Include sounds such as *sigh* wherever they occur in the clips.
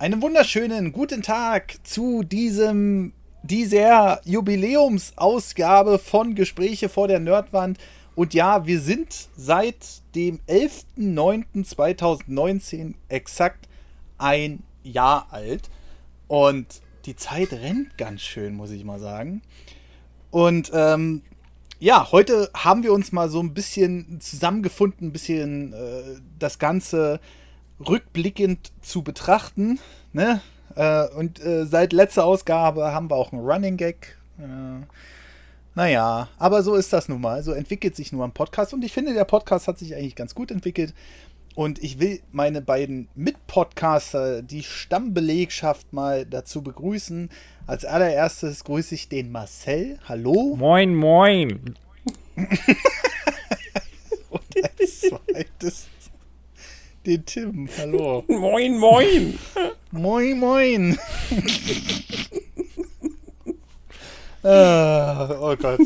einen wunderschönen guten Tag zu diesem dieser Jubiläumsausgabe von Gespräche vor der Nerdwand. Und ja, wir sind seit dem 11.09.2019 exakt ein Jahr alt. Und die Zeit rennt ganz schön, muss ich mal sagen. Und ähm, ja, heute haben wir uns mal so ein bisschen zusammengefunden, ein bisschen äh, das Ganze rückblickend zu betrachten. Ne? Äh, und äh, seit letzter Ausgabe haben wir auch einen Running Gag. Äh, naja, aber so ist das nun mal. So entwickelt sich nur ein Podcast. Und ich finde, der Podcast hat sich eigentlich ganz gut entwickelt. Und ich will meine beiden Mitpodcaster, die Stammbelegschaft, mal dazu begrüßen. Als allererstes grüße ich den Marcel. Hallo. Moin, moin. *laughs* Und als zweites den Tim. Hallo. *laughs* Moin, moin. Moin, moin. *laughs* äh, oh Gott.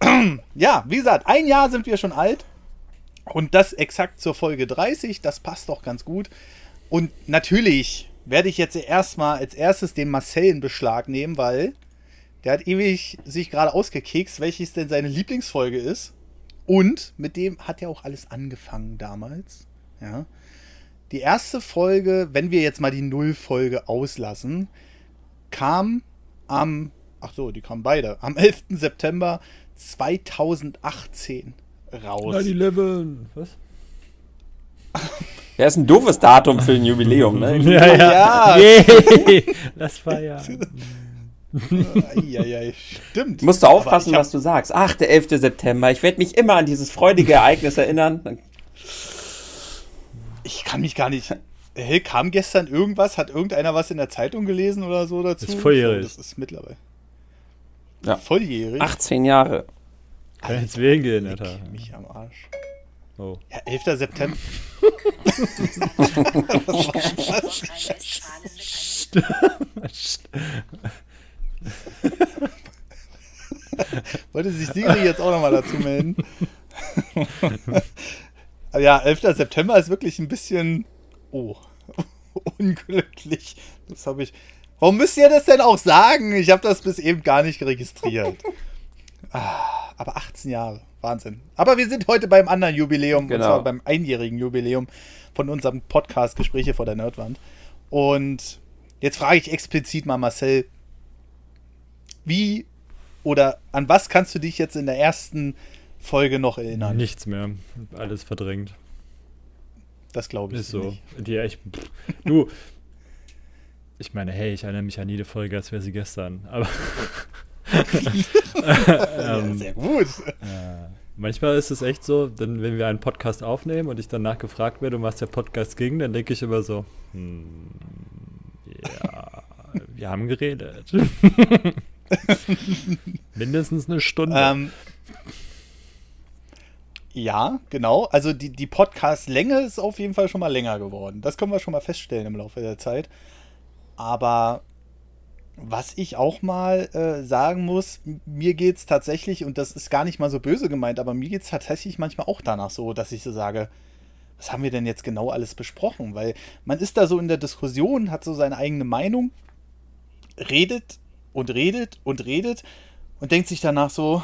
*clears throat* ja, wie gesagt, ein Jahr sind wir schon alt. Und das exakt zur Folge 30. Das passt doch ganz gut. Und natürlich werde ich jetzt erstmal als erstes den Marcel in Beschlag nehmen, weil der hat ewig sich gerade ausgekekst, welches denn seine Lieblingsfolge ist. Und mit dem hat er auch alles angefangen damals. Ja. Die erste Folge, wenn wir jetzt mal die Null-Folge auslassen, kam am, ach so, die kamen beide, am *laughs* 11. September 2018 raus. 9-11. Was? Ja, ist ein doofes Datum für ein Jubiläum, ne? *laughs* Ja, ja. Ja. Yeah. Lass feiern. Eieiei, stimmt. Musst du aufpassen, was du sagst. Ach, der 11. September. Ich werde mich immer an dieses freudige Ereignis erinnern. Ich kann mich gar nicht. Hey, kam gestern irgendwas? Hat irgendeiner was in der Zeitung gelesen oder so dazu? Das ist volljährig. Das ist mittlerweile. Ja. Volljährig? 18 Jahre. Kann jetzt wählen gehen, Alter. Mich am Arsch. Oh. Ja, 11. September. *laughs* Wollte sich Sigrid jetzt auch nochmal dazu melden? *laughs* Ja, 11. September ist wirklich ein bisschen. Oh. *laughs* Unglücklich. Das habe ich. Warum müsst ihr das denn auch sagen? Ich habe das bis eben gar nicht registriert. *laughs* Ah, aber 18 Jahre. Wahnsinn. Aber wir sind heute beim anderen Jubiläum, Genau. und zwar beim einjährigen Jubiläum von unserem Podcast Gespräche vor der Nerdwand. Und jetzt frage ich explizit mal Marcel, wie oder an was kannst du dich jetzt in der ersten Folge noch erinnern? Nichts mehr. Alles verdrängt. Das glaube ich Ist so. nicht. Die echt. pff. Du. Ich meine, hey, ich erinnere mich an jede Folge, als wäre sie gestern. Aber. *laughs* Ja, ähm, sehr gut. Ja. Manchmal ist es echt so, denn wenn wir einen Podcast aufnehmen und ich danach gefragt werde, um was der Podcast ging, dann denke ich immer so, hm, ja, wir haben geredet. *laughs* Mindestens eine Stunde. Ähm, ja, genau. Also die, die Podcast-Länge ist auf jeden Fall schon mal länger geworden. Das können wir schon mal feststellen im Laufe der Zeit. Aber was ich auch mal äh, sagen muss, mir geht es tatsächlich, und das ist gar nicht mal so böse gemeint, aber mir geht es tatsächlich manchmal auch danach so, dass ich so sage, was haben wir denn jetzt genau alles besprochen? Weil man ist da so in der Diskussion, hat so seine eigene Meinung, redet und redet und redet und denkt sich danach so,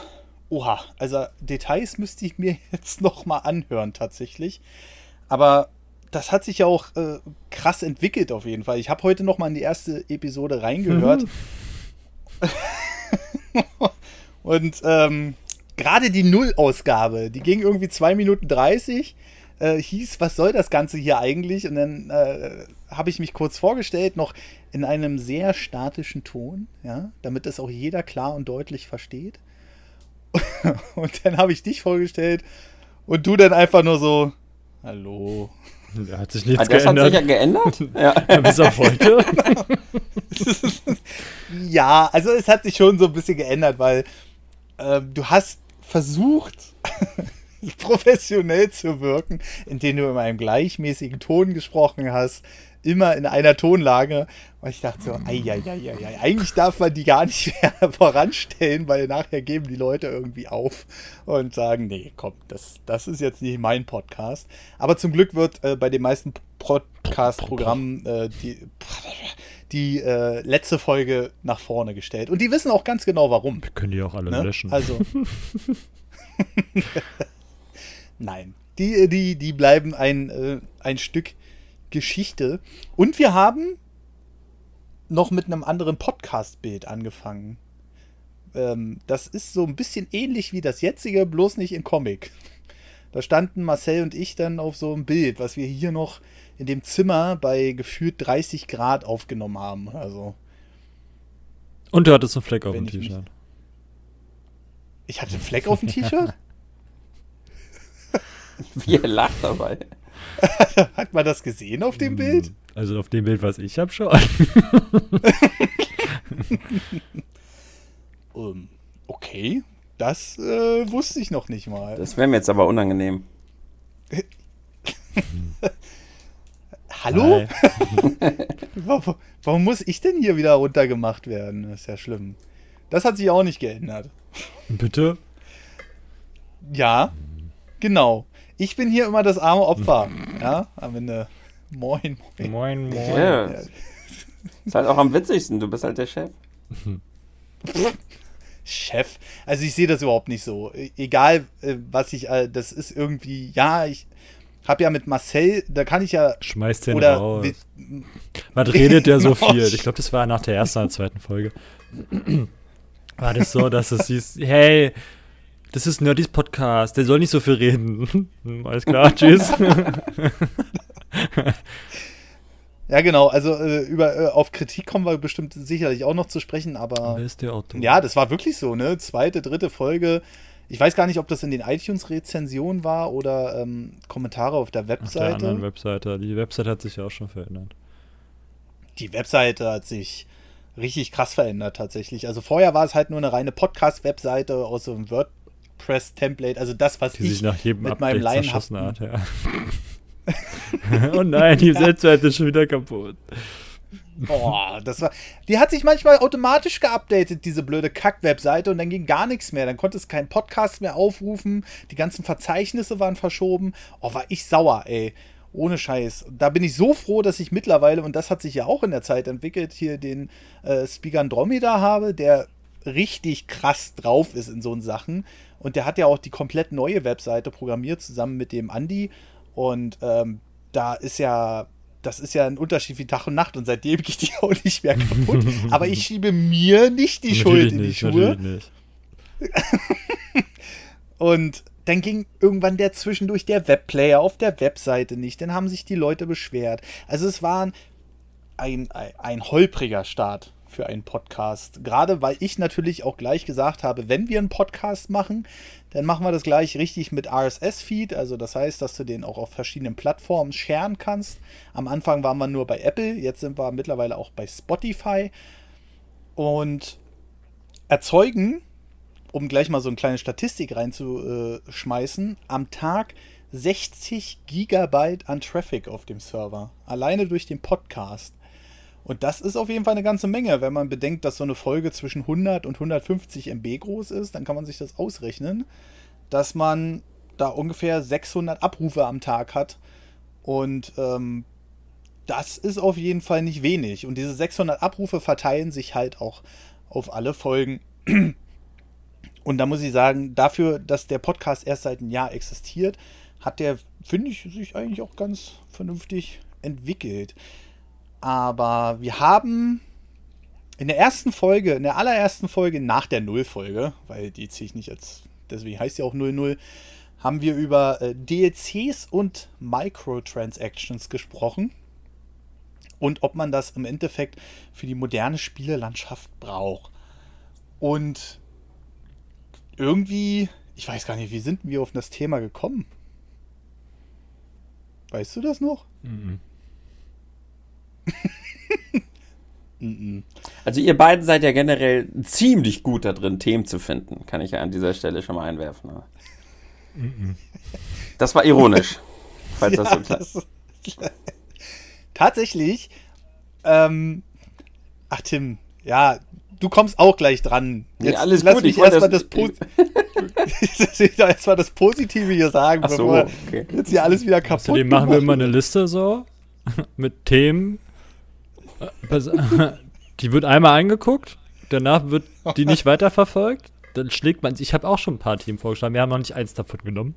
oha, also Details müsste ich mir *laughs* jetzt noch mal anhören tatsächlich. Aber das hat sich ja auch äh, krass entwickelt auf jeden Fall. Ich habe heute noch mal in die erste Episode reingehört. *laughs* Und ähm, gerade die Null-Ausgabe, die ging irgendwie 2 Minuten 30, äh, hieß, was soll das Ganze hier eigentlich? Und dann äh, habe ich mich kurz vorgestellt, noch in einem sehr statischen Ton, ja, damit das auch jeder klar und deutlich versteht. *laughs* und dann habe ich dich vorgestellt und du dann einfach nur so, hallo. da hat sich nichts das hat sich ja geändert. geändert. *laughs* Ja. Ja, bis auf heute. *laughs* Ja, also es hat sich schon so ein bisschen geändert, weil ähm, du hast versucht, professionell zu wirken, indem du in einem gleichmäßigen Ton gesprochen hast, immer in einer Tonlage. Und ich dachte so, ei, ei, ei, ei, ei, eigentlich darf man die gar nicht *laughs* mehr voranstellen, weil nachher geben die Leute irgendwie auf und sagen, nee, komm, das, das ist jetzt nicht mein Podcast. Aber zum Glück wird äh, bei den meisten Podcast-Programmen äh, die, die äh, letzte Folge nach vorne gestellt. Und die wissen auch ganz genau warum. Wir können die auch alle Ne? löschen. Also. *laughs* *laughs* Nein. Die, die, die bleiben ein, äh, ein Stück Geschichte. Und wir haben noch mit einem anderen Podcast-Bild angefangen. Ähm, das ist so ein bisschen ähnlich wie das jetzige, bloß nicht in Comic. Da standen Marcel und ich dann auf so einem Bild, was wir hier noch in dem Zimmer bei gefühlt 30 Grad aufgenommen haben. Also, Und du hattest einen Fleck auf dem T-Shirt. ich hatte einen Fleck auf dem T-Shirt. *laughs* Wie er lacht dabei. *laughs* Hat man das gesehen auf dem Bild? Also auf dem Bild, was ich habe, schon. *laughs* Ähm, okay, das äh, wusste ich noch nicht mal. Das wäre mir jetzt aber unangenehm. *laughs* Hallo? Warum, warum muss ich denn hier wieder runtergemacht werden? Das ist ja schlimm. Das hat sich auch nicht geändert. Bitte? Ja, genau. Ich bin hier immer das arme Opfer. Ja, am Ende. Moin, moin. Moin, moin. Ja. Ist halt auch am witzigsten, du bist halt der Chef. Chef. Also ich sehe das überhaupt nicht so. E- Egal, äh, was ich, äh, das ist irgendwie, ja, ich habe ja mit Marcel, da kann ich ja, Schmeißt den oder, raus. Man redet ja so viel. Ich glaube, das war nach der ersten oder zweiten Folge. War das so, dass es hieß, hey, das ist Nerdys Podcast, der soll nicht so viel reden. *laughs* Alles klar, tschüss. *laughs* ja genau, also äh, über, äh, auf Kritik kommen wir bestimmt sicherlich auch noch zu sprechen, aber Wer ist der Autor? ja, das war wirklich so, ne? Zweite, dritte Folge. Ich weiß gar nicht, ob das in den iTunes-Rezensionen war oder ähm, Kommentare auf der Auf der Webseite. anderen Webseite. Die Webseite hat sich ja auch schon verändert. die Webseite hat sich richtig krass verändert tatsächlich. Also vorher war es halt nur eine reine Podcast-Webseite aus so einem WordPress-Template. Also das, was Die ich sich nach jedem mit meinem Update laienhaften... hat, ja. *laughs* oh nein, die *laughs* Webseite ist schon wieder kaputt. Boah, das war. Die hat sich manchmal automatisch geupdatet, diese blöde Kack-Webseite, und dann ging gar nichts mehr. Dann konnte es keinen Podcast mehr aufrufen. Die ganzen Verzeichnisse waren verschoben. Oh, war ich sauer, ey. Ohne Scheiß. Da bin ich so froh, dass ich mittlerweile, und das hat sich ja auch in der Zeit entwickelt, hier den äh, Speaker Andromeda habe, der richtig krass drauf ist in so Sachen. Und der hat ja auch die komplett neue Webseite programmiert, zusammen mit dem Andi. Und ähm, da ist ja, das ist ja ein Unterschied wie Tag und Nacht. Und seitdem geht die *laughs* auch nicht mehr kaputt. Aber ich schiebe mir nicht die Schuld in die Schuhe. nicht. *laughs* Und dann ging irgendwann der zwischendurch der Webplayer auf der Webseite nicht. Dann haben sich die Leute beschwert. Also es war ein, ein, ein holpriger Start für einen Podcast. Gerade weil ich natürlich auch gleich gesagt habe, wenn wir einen Podcast machen, dann machen wir das gleich richtig mit RSS-Feed. Also das heißt, dass du den auch auf verschiedenen Plattformen sharen kannst. Am Anfang waren wir nur bei Apple, jetzt sind wir mittlerweile auch bei Spotify. Und erzeugen um gleich mal so eine kleine Statistik reinzuschmeißen, am Tag 60 Gigabyte an Traffic auf dem Server. Alleine durch den Podcast. Und das ist auf jeden Fall eine ganze Menge. Wenn man bedenkt, dass so eine Folge zwischen 100 und 150 MB groß ist, dann kann man sich das ausrechnen, dass man da ungefähr 600 Abrufe am Tag hat. Und ähm, das ist auf jeden Fall nicht wenig. Und diese 600 Abrufe verteilen sich halt auch auf alle Folgen. *clears throat* Und da muss ich sagen, dafür, dass der Podcast erst seit einem Jahr existiert, hat der, finde ich, sich eigentlich auch ganz vernünftig entwickelt. Aber wir haben in der ersten Folge, in der allerersten Folge nach der Nullfolge, weil die ziehe ich nicht als, deswegen heißt sie auch 00, haben wir über äh, DLCs und Microtransactions gesprochen. Und ob man das im Endeffekt für die moderne Spielelandschaft braucht. Und irgendwie, ich weiß gar nicht, wie sind wir auf das Thema gekommen? Weißt du das noch? Mhm. *laughs* Also ihr beiden seid ja generell ziemlich gut da drin, Themen zu finden, kann ich ja an dieser Stelle schon mal einwerfen. Das war ironisch, falls das so klar ist. *laughs* Tatsächlich, ähm, ach Tim, ja, du kommst auch gleich dran. Nee, alles lass gut, mich erstmal das, das- *laughs* erstmal das Positive hier sagen, Ach so, bevor okay. jetzt hier alles wieder kaputt Außerdem machen wir immer eine. Liste so mit Themen. *laughs* Die wird einmal angeguckt, danach wird die nicht weiterverfolgt. Dann schlägt man Ich habe auch schon ein paar Themen vorgeschlagen. Wir haben noch nicht eins davon genommen.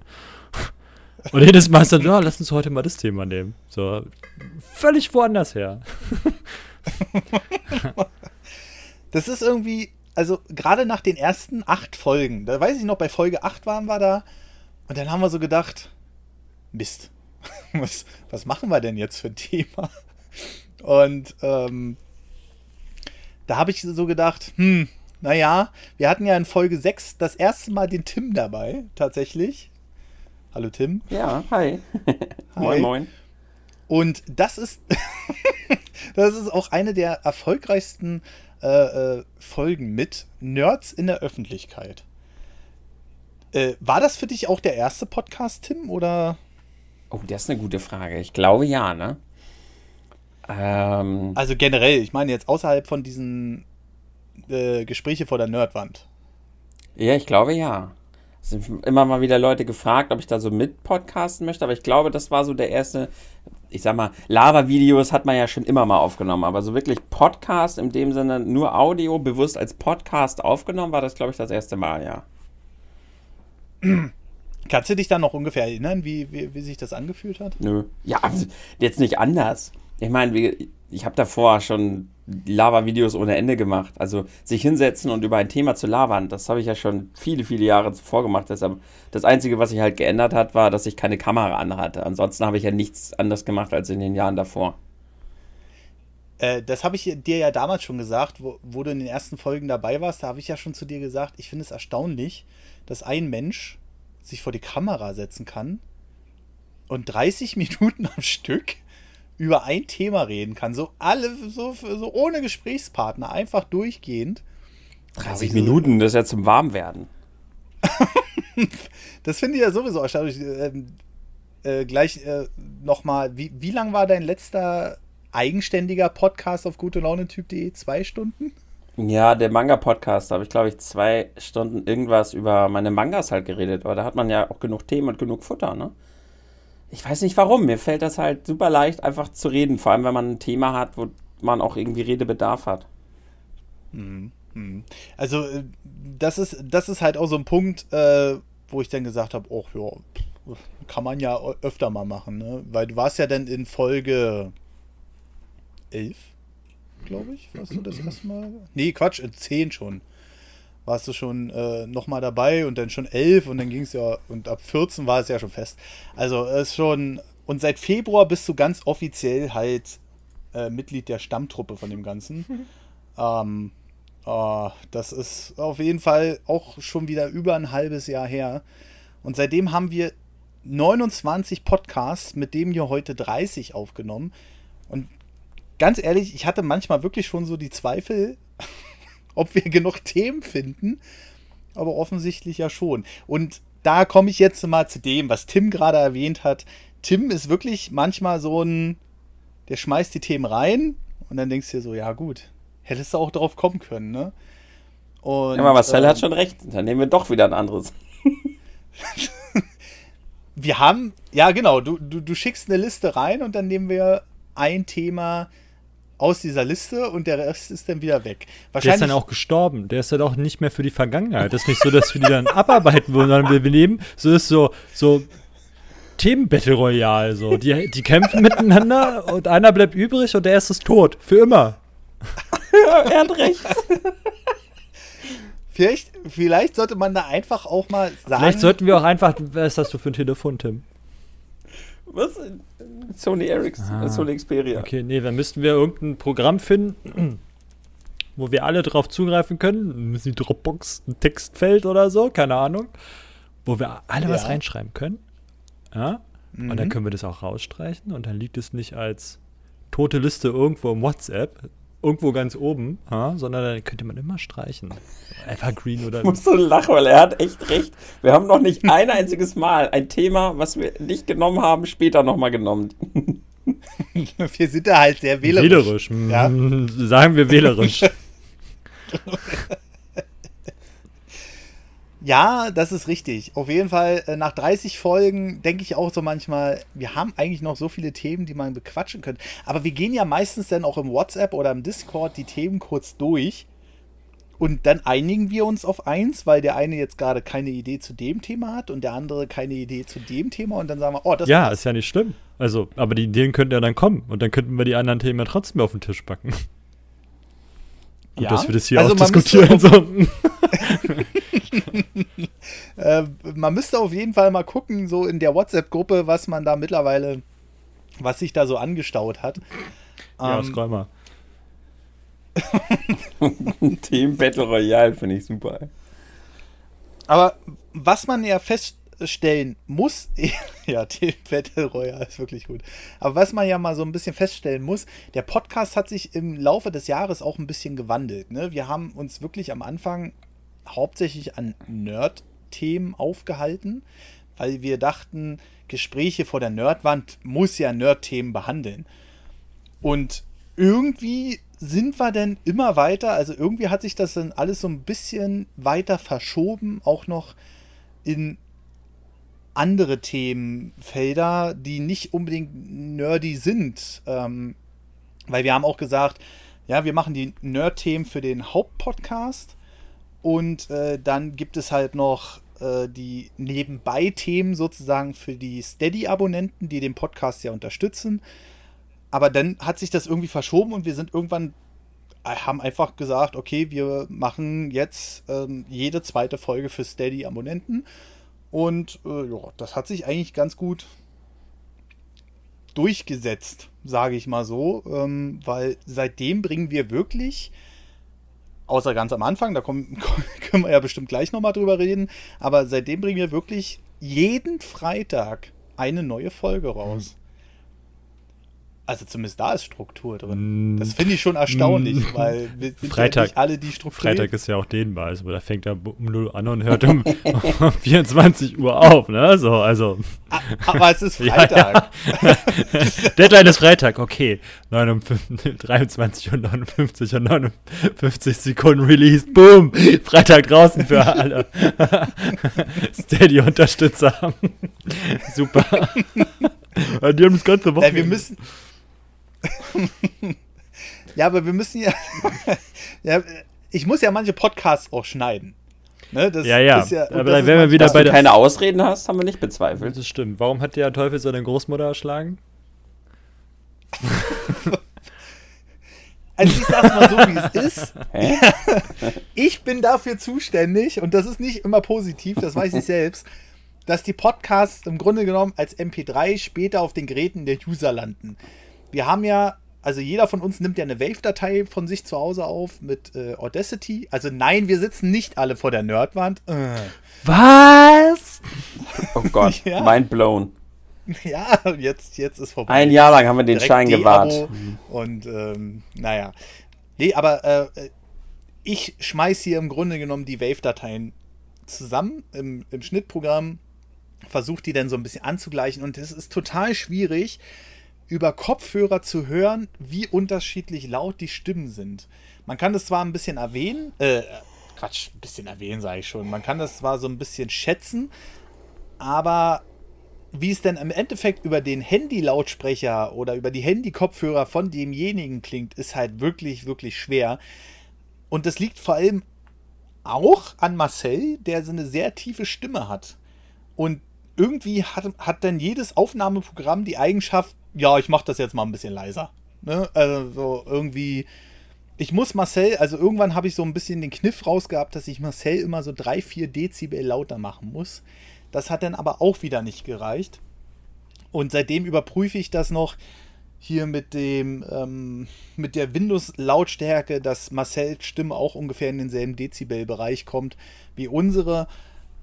*laughs* Und jedes Mal ist dann, ja, lass uns heute mal das Thema nehmen. So, völlig woanders her. *laughs* Das ist irgendwie, also gerade nach den ersten acht Folgen, da weiß ich noch, bei Folge 8 waren wir da und dann haben wir so gedacht, Mist, was, was machen wir denn jetzt für ein Thema? Und ähm, da habe ich so gedacht, hm, naja, wir hatten ja in Folge 6 das erste Mal den Tim dabei, tatsächlich. Hallo Tim. Ja, hi. Hi. Moin, moin. Und das ist, *laughs* das ist auch eine der erfolgreichsten äh, äh, Folgen mit Nerds in der Öffentlichkeit. Äh, war das für dich auch der erste Podcast, Tim? Oder? Oh, das ist eine gute Frage. Ich glaube ja, ne? Ähm, Also generell, ich meine jetzt außerhalb von diesen äh, Gespräche vor der Nerdwand. ja, ich glaube ja. Es sind immer mal wieder Leute gefragt, ob ich da so mit podcasten möchte, aber ich glaube, das war so der erste, ich sag mal, Lava-Videos hat man ja schon immer mal aufgenommen, aber so wirklich Podcast in dem Sinne, nur Audio bewusst als Podcast aufgenommen, war das, glaube ich, das erste Mal, ja. Kannst du dich da noch ungefähr erinnern, wie, wie, wie sich das angefühlt hat? Nö. Ja, *laughs* jetzt nicht anders. Ich meine, ich habe davor schon Lava-Videos ohne Ende gemacht. Also sich hinsetzen und über ein Thema zu labern, das habe ich ja schon viele, viele Jahre zuvor gemacht. Deshalb, das Einzige, was sich halt geändert hat, war, dass ich keine Kamera anhatte. Ansonsten habe ich ja nichts anderes gemacht als in den Jahren davor. Äh, das habe ich dir ja damals schon gesagt, wo, wo du in den ersten Folgen dabei warst. Da habe ich ja schon zu dir gesagt, ich finde es erstaunlich, dass ein Mensch sich vor die Kamera setzen kann und 30 *laughs* Minuten am Stück über ein Thema reden kann. So alle, so, so ohne Gesprächspartner, einfach durchgehend. 30 Minuten, das ist ja zum Warmwerden. *laughs* Das finde ich ja sowieso erstaunlich. Ähm, äh, gleich äh, nochmal, wie, wie lang war dein letzter eigenständiger Podcast auf gute Laune-Typ.de? Zwei Stunden? Ja, der Manga-Podcast, da habe ich, glaube ich, zwei Stunden irgendwas über meine Mangas halt geredet. Aber da hat man ja auch genug Themen und genug Futter, ne? Ich weiß nicht warum. Mir fällt das halt super leicht, einfach zu reden. Vor allem, wenn man ein Thema hat, wo man auch irgendwie Redebedarf hat. Also, äh, das ist, das ist halt auch so ein Punkt, äh, wo ich dann gesagt habe, oh ja, kann man ja öfter mal machen, ne? Weil du warst ja dann in Folge 11, glaube ich, warst du das erste Mal? Nee, Quatsch, in 10 schon. Warst du schon äh, nochmal dabei und dann schon 11 und dann ging es ja, und ab 14 war es ja schon fest. Also, es ist schon, und seit Februar bist du ganz offiziell halt äh, Mitglied der Stammtruppe von dem Ganzen. *laughs* ähm, Ah, das ist auf jeden Fall auch schon wieder über ein halbes Jahr her. Und seitdem haben wir 29 Podcasts, mit dem hier heute 30 aufgenommen. Und ganz ehrlich, ich hatte manchmal wirklich schon so die Zweifel, ob wir *laughs* genug Themen finden. Aber offensichtlich ja schon. Und da komme ich jetzt mal zu dem, was Tim gerade erwähnt hat. Tim ist wirklich manchmal so ein, der schmeißt die Themen rein und dann denkst du dir so, ja gut, hättest du auch drauf kommen können, ne? Und, Ja, aber Marcel ähm, hat schon recht. Dann nehmen wir doch wieder ein anderes. *laughs* Wir haben, ja genau, du, du, du schickst eine Liste rein und dann nehmen wir ein Thema aus dieser Liste und der Rest ist dann wieder weg. Der ist Wahrscheinlich dann auch gestorben. Der ist dann auch nicht mehr für die Vergangenheit. Das ist nicht so, dass wir die dann *laughs* abarbeiten wollen, sondern wir, wir nehmen, so ist so, so Themen-Battle Royale. So. Die, die kämpfen miteinander und einer bleibt übrig und der erste ist tot. Für immer. *laughs* er hat recht. vielleicht, vielleicht sollte man da einfach auch mal sagen. Vielleicht sollten wir auch einfach, was hast du für ein Telefon, Tim? Was? Sony Ericsson, Sony Xperia. Okay, nee, dann müssten wir irgendein Programm finden, *clears throat* wo wir alle drauf zugreifen können. Müssen die Dropbox ein Textfeld oder so, keine Ahnung. Wo wir alle was Ja. reinschreiben können. Ja? Und Mhm. dann können wir das auch rausstreichen und dann liegt es nicht als tote Liste irgendwo im WhatsApp, irgendwo ganz oben, ja? sondern dann könnte man immer streichen. Evergreen oder Ich muss so lachen, weil er hat echt recht. Wir haben noch nicht ein einziges Mal ein Thema, was wir nicht genommen haben, später nochmal genommen. *laughs* wir sind da halt sehr wählerisch. wählerisch. Ja. mm, Sagen wir wählerisch. *laughs* Ja, das ist richtig. Auf jeden Fall, äh, nach 30 Folgen denke ich auch so manchmal, wir haben eigentlich noch so viele Themen, die man bequatschen könnte. Aber wir gehen ja meistens dann auch im WhatsApp oder im Discord die Themen kurz durch. Und dann einigen wir uns auf eins, weil der eine jetzt gerade keine Idee zu dem Thema hat und der andere keine Idee zu dem Thema. Und dann sagen wir, oh, das ja, passt. ist ja nicht schlimm. Also, aber die Ideen könnten ja dann kommen und dann könnten wir die anderen Themen ja trotzdem auf den Tisch packen. Und Ja. dass wir das hier Also auch diskutieren. So. *laughs* *laughs* *laughs* Äh, man müsste auf jeden Fall mal gucken, so in der WhatsApp-Gruppe, was man da mittlerweile, was sich da so angestaut hat. ja, Ähm, scroll mal. *laughs* Team Battle Royale finde ich super. Aber was man ja feststellen muss, *laughs* ja, Team Battle Royale ist wirklich gut. Aber was man ja mal so ein bisschen feststellen muss, der Podcast hat sich im Laufe des Jahres auch ein bisschen gewandelt. Ne? Wir haben uns wirklich am Anfang hauptsächlich an Nerd-Themen aufgehalten, weil wir dachten, Gespräche vor der Nerdwand muss ja Nerd-Themen behandeln. Und irgendwie sind wir denn immer weiter, also irgendwie hat sich das dann alles so ein bisschen weiter verschoben, auch noch in andere Themenfelder, die nicht unbedingt nerdy sind. Ähm, weil wir haben auch gesagt, ja, wir machen die Nerd-Themen für den Hauptpodcast und äh, dann gibt es halt noch äh, die Nebenbei-Themen sozusagen für die Steady-Abonnenten, die den Podcast ja unterstützen. Aber dann hat sich das irgendwie verschoben und wir sind irgendwann, äh, haben einfach gesagt, okay, wir machen jetzt ähm, jede zweite Folge für Steady-Abonnenten. Und äh, ja, das hat sich eigentlich ganz gut durchgesetzt, sage ich mal so. Ähm, weil seitdem bringen wir wirklich, außer ganz am Anfang, da kommen, *laughs* können wir ja bestimmt gleich nochmal drüber reden, aber seitdem bringen wir wirklich jeden Freitag eine neue Folge raus. Also zumindest da ist Struktur drin. Mm, Das finde ich schon erstaunlich, mm. weil wir sind Freitag- ja nicht alle die Struktur. Freitag ist ja auch dehnbar, also da fängt er um 0 an und hört um *laughs* 24 Uhr auf, ne? So, also. Aber es ist *laughs* Ja, Freitag. *laughs* Deadline ist Freitag, okay. 59, 23 und 59 und 59 Sekunden Release. Boom! Freitag draußen für alle Steady-Unterstützer. Super. Ja, Die haben das ganze Woche. Ja, wir müssen. *laughs* ja, aber wir müssen ja. *laughs* ja. Ich muss ja manche Podcasts auch schneiden. Ne, das Ja, ja. Ist ja Aber dann wären wir wieder Dass bei du der- keine Ausreden hast, haben wir nicht bezweifelt. Das stimmt. Warum hat der Teufel seine Großmutter erschlagen? *laughs* Also ich sag's mal so, wie es ist. Ich bin dafür zuständig, und das ist nicht immer positiv, das weiß ich selbst, dass die Podcasts im Grunde genommen als MP3 später auf den Geräten der User landen. Wir haben ja, also jeder von uns nimmt ja eine Wave-Datei von sich zu Hause auf mit äh, Audacity. Also nein, wir sitzen nicht alle vor der Nerdwand. Äh. Was? Oh Gott, *laughs* Ja. mind blown. *laughs* Ja, jetzt, jetzt ist vorbei. Ein Jahr lang haben wir den Direkt Schein gewahrt. Und ähm, naja. Nee, aber äh, ich schmeiß hier im Grunde genommen die Wave-Dateien zusammen im, im Schnittprogramm, versuche die dann so ein bisschen anzugleichen und es ist total schwierig, über Kopfhörer zu hören, wie unterschiedlich laut die Stimmen sind. Man kann das zwar ein bisschen erwähnen, äh, Quatsch, ein bisschen erwähnen sage ich schon, man kann das zwar so ein bisschen schätzen, aber wie es denn im Endeffekt über den Handy-Lautsprecher oder über die Handy-Kopfhörer von demjenigen klingt, ist halt wirklich, wirklich schwer. Und das liegt vor allem auch an Marcel, der so eine sehr tiefe Stimme hat. Und irgendwie hat, hat dann jedes Aufnahmeprogramm die Eigenschaft, ja, ich mache das jetzt mal ein bisschen leiser. Ne? Also so irgendwie. Ich muss Marcel, also irgendwann habe ich so ein bisschen den Kniff rausgehabt, dass ich Marcel immer so 3, 4 Dezibel lauter machen muss. Das hat dann aber auch wieder nicht gereicht. Und seitdem überprüfe ich das noch hier mit dem ähm, mit der Windows-Lautstärke, dass Marcells Stimme auch ungefähr in denselben Dezibel-Bereich kommt wie unsere.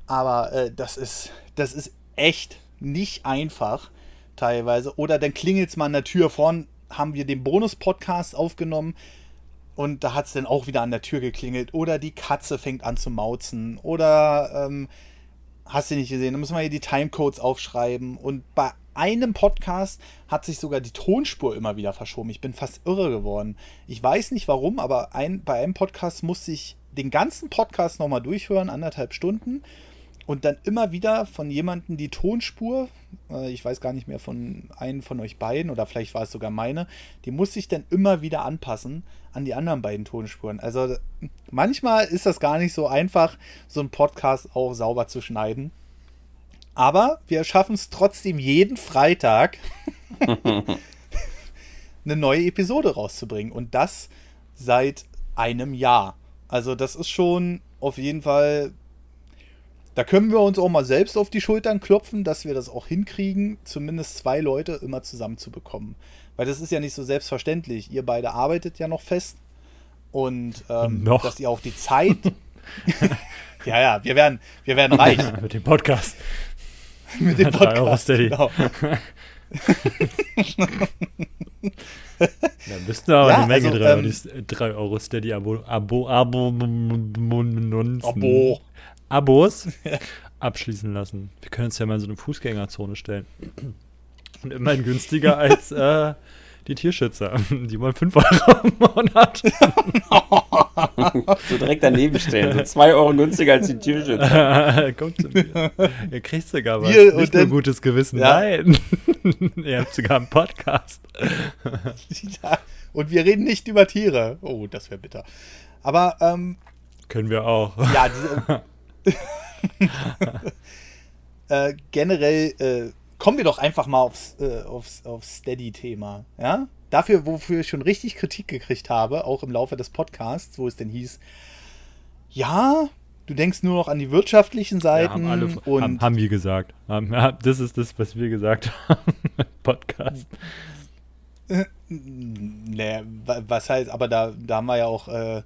Aber äh, das ist das ist echt nicht einfach teilweise. Oder dann klingelt es mal an der Tür. Vorhin haben wir den Bonus-Podcast aufgenommen und da hat es dann auch wieder an der Tür geklingelt. Oder die Katze fängt an zu mauzen. Oder ähm, hast du nicht gesehen, da müssen wir hier die Timecodes aufschreiben. Und bei einem Podcast hat sich sogar die Tonspur immer wieder verschoben. Ich bin fast irre geworden. Ich weiß nicht warum, aber ein, bei einem Podcast musste ich den ganzen Podcast nochmal durchhören, anderthalb Stunden. Und dann immer wieder von jemandem die Tonspur, äh, ich weiß gar nicht mehr von einem von euch beiden oder vielleicht war es sogar meine, die musste ich dann immer wieder anpassen an die anderen beiden Tonspuren. Also manchmal ist das gar nicht so einfach, so einen Podcast auch sauber zu schneiden. Aber wir schaffen es trotzdem jeden Freitag *laughs* eine neue Episode rauszubringen. Und das seit einem Jahr. Also das ist schon auf jeden Fall. Da können wir uns auch mal selbst auf die Schultern klopfen, dass wir das auch hinkriegen, zumindest zwei Leute immer zusammenzubekommen. Weil das ist ja nicht so selbstverständlich. Ihr beide arbeitet ja noch fest. Und ähm, Noch. dass ihr auch die Zeit. ja, ja, wir werden, wir werden reich Mit dem Podcast. mit dem Podcast. Steady. Genau. Da müssten aber Ja, eine Menge also, drei, ähm, Euro- drei Euro Steady Abo, Abo, Abo, Abo, Abo. Abos *laughs* abschließen lassen. Wir können uns ja mal in so eine Fußgängerzone stellen. Und immerhin *laughs* günstiger als äh, die Tierschützer. *laughs* Die wollen 5 Euro im Monat. So direkt daneben stehen. So 2 Euro günstiger als die Tierschützer. Kommt zu mir. Ihr kriegt sogar was. Und Nicht nur dann- gutes Gewissen. Ja. Nein. Ihr habt sogar einen Podcast. Und wir reden nicht über Tiere. Oh, das wäre bitter. Aber ähm, Können wir auch. ja, diese, äh, generell äh, kommen wir doch einfach mal aufs, äh, aufs, aufs Steady-Thema. Ja? Dafür, wofür ich schon richtig Kritik gekriegt habe, auch im Laufe des Podcasts, wo es denn hieß, ja, du denkst nur noch an die wirtschaftlichen Ja, Seiten haben, alle, und haben, haben wir gesagt. Haben, ja, das ist das, was wir gesagt *laughs* haben im Podcast. Nee, wa- was heißt, aber da, da haben wir ja auch äh,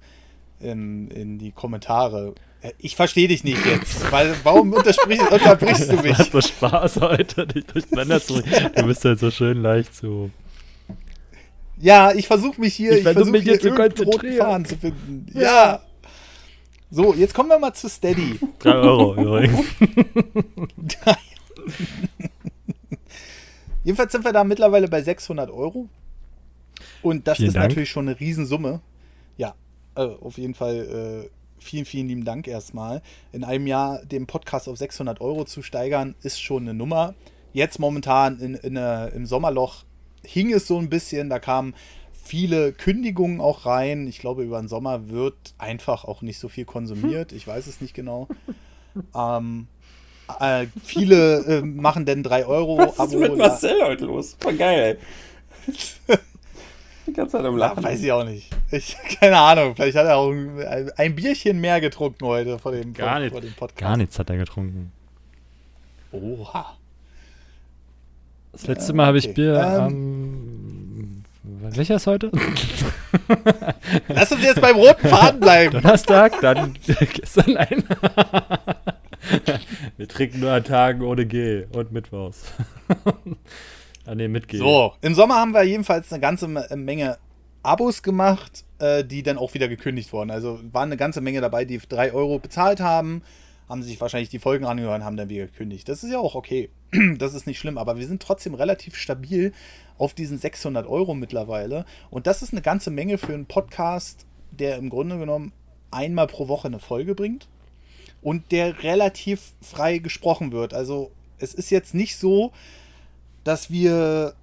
in, in die Kommentare. Ich verstehe dich nicht jetzt, weil warum unterbrichst du mich? hat so Spaß heute, dich durcheinander zu. Du bist halt so schön leicht zu. Ja, ich versuche mich hier, Ich ich versuch versuche mich hier zu konzentrieren. Zu finden. Ja. So, jetzt kommen wir mal zu Steady. 3 Euro übrigens. *laughs* Jedenfalls sind wir da mittlerweile bei 600 Euro. Und das Vielen ist Dank. natürlich schon eine Riesensumme. Ja, äh, auf jeden Fall äh, vielen, vielen lieben Dank erstmal. In einem Jahr den Podcast auf 600 Euro zu steigern, ist schon eine Nummer. Jetzt momentan in, in, äh, im Sommerloch hing es so ein bisschen. Da kamen viele Kündigungen auch rein. Ich glaube, über den Sommer wird einfach auch nicht so viel konsumiert. Ich weiß es nicht genau. *laughs* Ähm, äh, viele äh, machen denn 3 Euro Was ist Abo. mit Marcel heute los? Voll geil, ey. *laughs* Die ganze Zeit am Ja, Lachen. weiß ich auch nicht. Ich, *laughs* keine Ahnung. Vielleicht hat er auch ein, ein Bierchen mehr getrunken heute vor dem, Gar vor, nicht. vor dem Podcast. Gar nichts hat er getrunken. Oha. Das letzte Mal habe ich okay. Bier Ähm. am. welcher ist heute? *laughs* Lass uns jetzt beim roten Faden bleiben. Donnerstag, dann *laughs* gestern ein. Wir trinken nur an Tagen ohne G und Mittwochs. Ah, nee, mit G. So, im Sommer haben wir jedenfalls eine ganze Me- Menge Abos gemacht, äh, die dann auch wieder gekündigt wurden. Also waren eine ganze Menge dabei, die 3 Euro bezahlt haben, haben sich wahrscheinlich die Folgen angehört und haben dann wieder gekündigt. Das ist ja auch okay. *clears throat* Das ist nicht schlimm, aber wir sind trotzdem relativ stabil auf diesen 600 Euro mittlerweile. Und das ist eine ganze Menge für einen Podcast, der im Grunde genommen einmal pro Woche eine Folge bringt und der relativ frei gesprochen wird. Also es ist jetzt nicht so, dass wir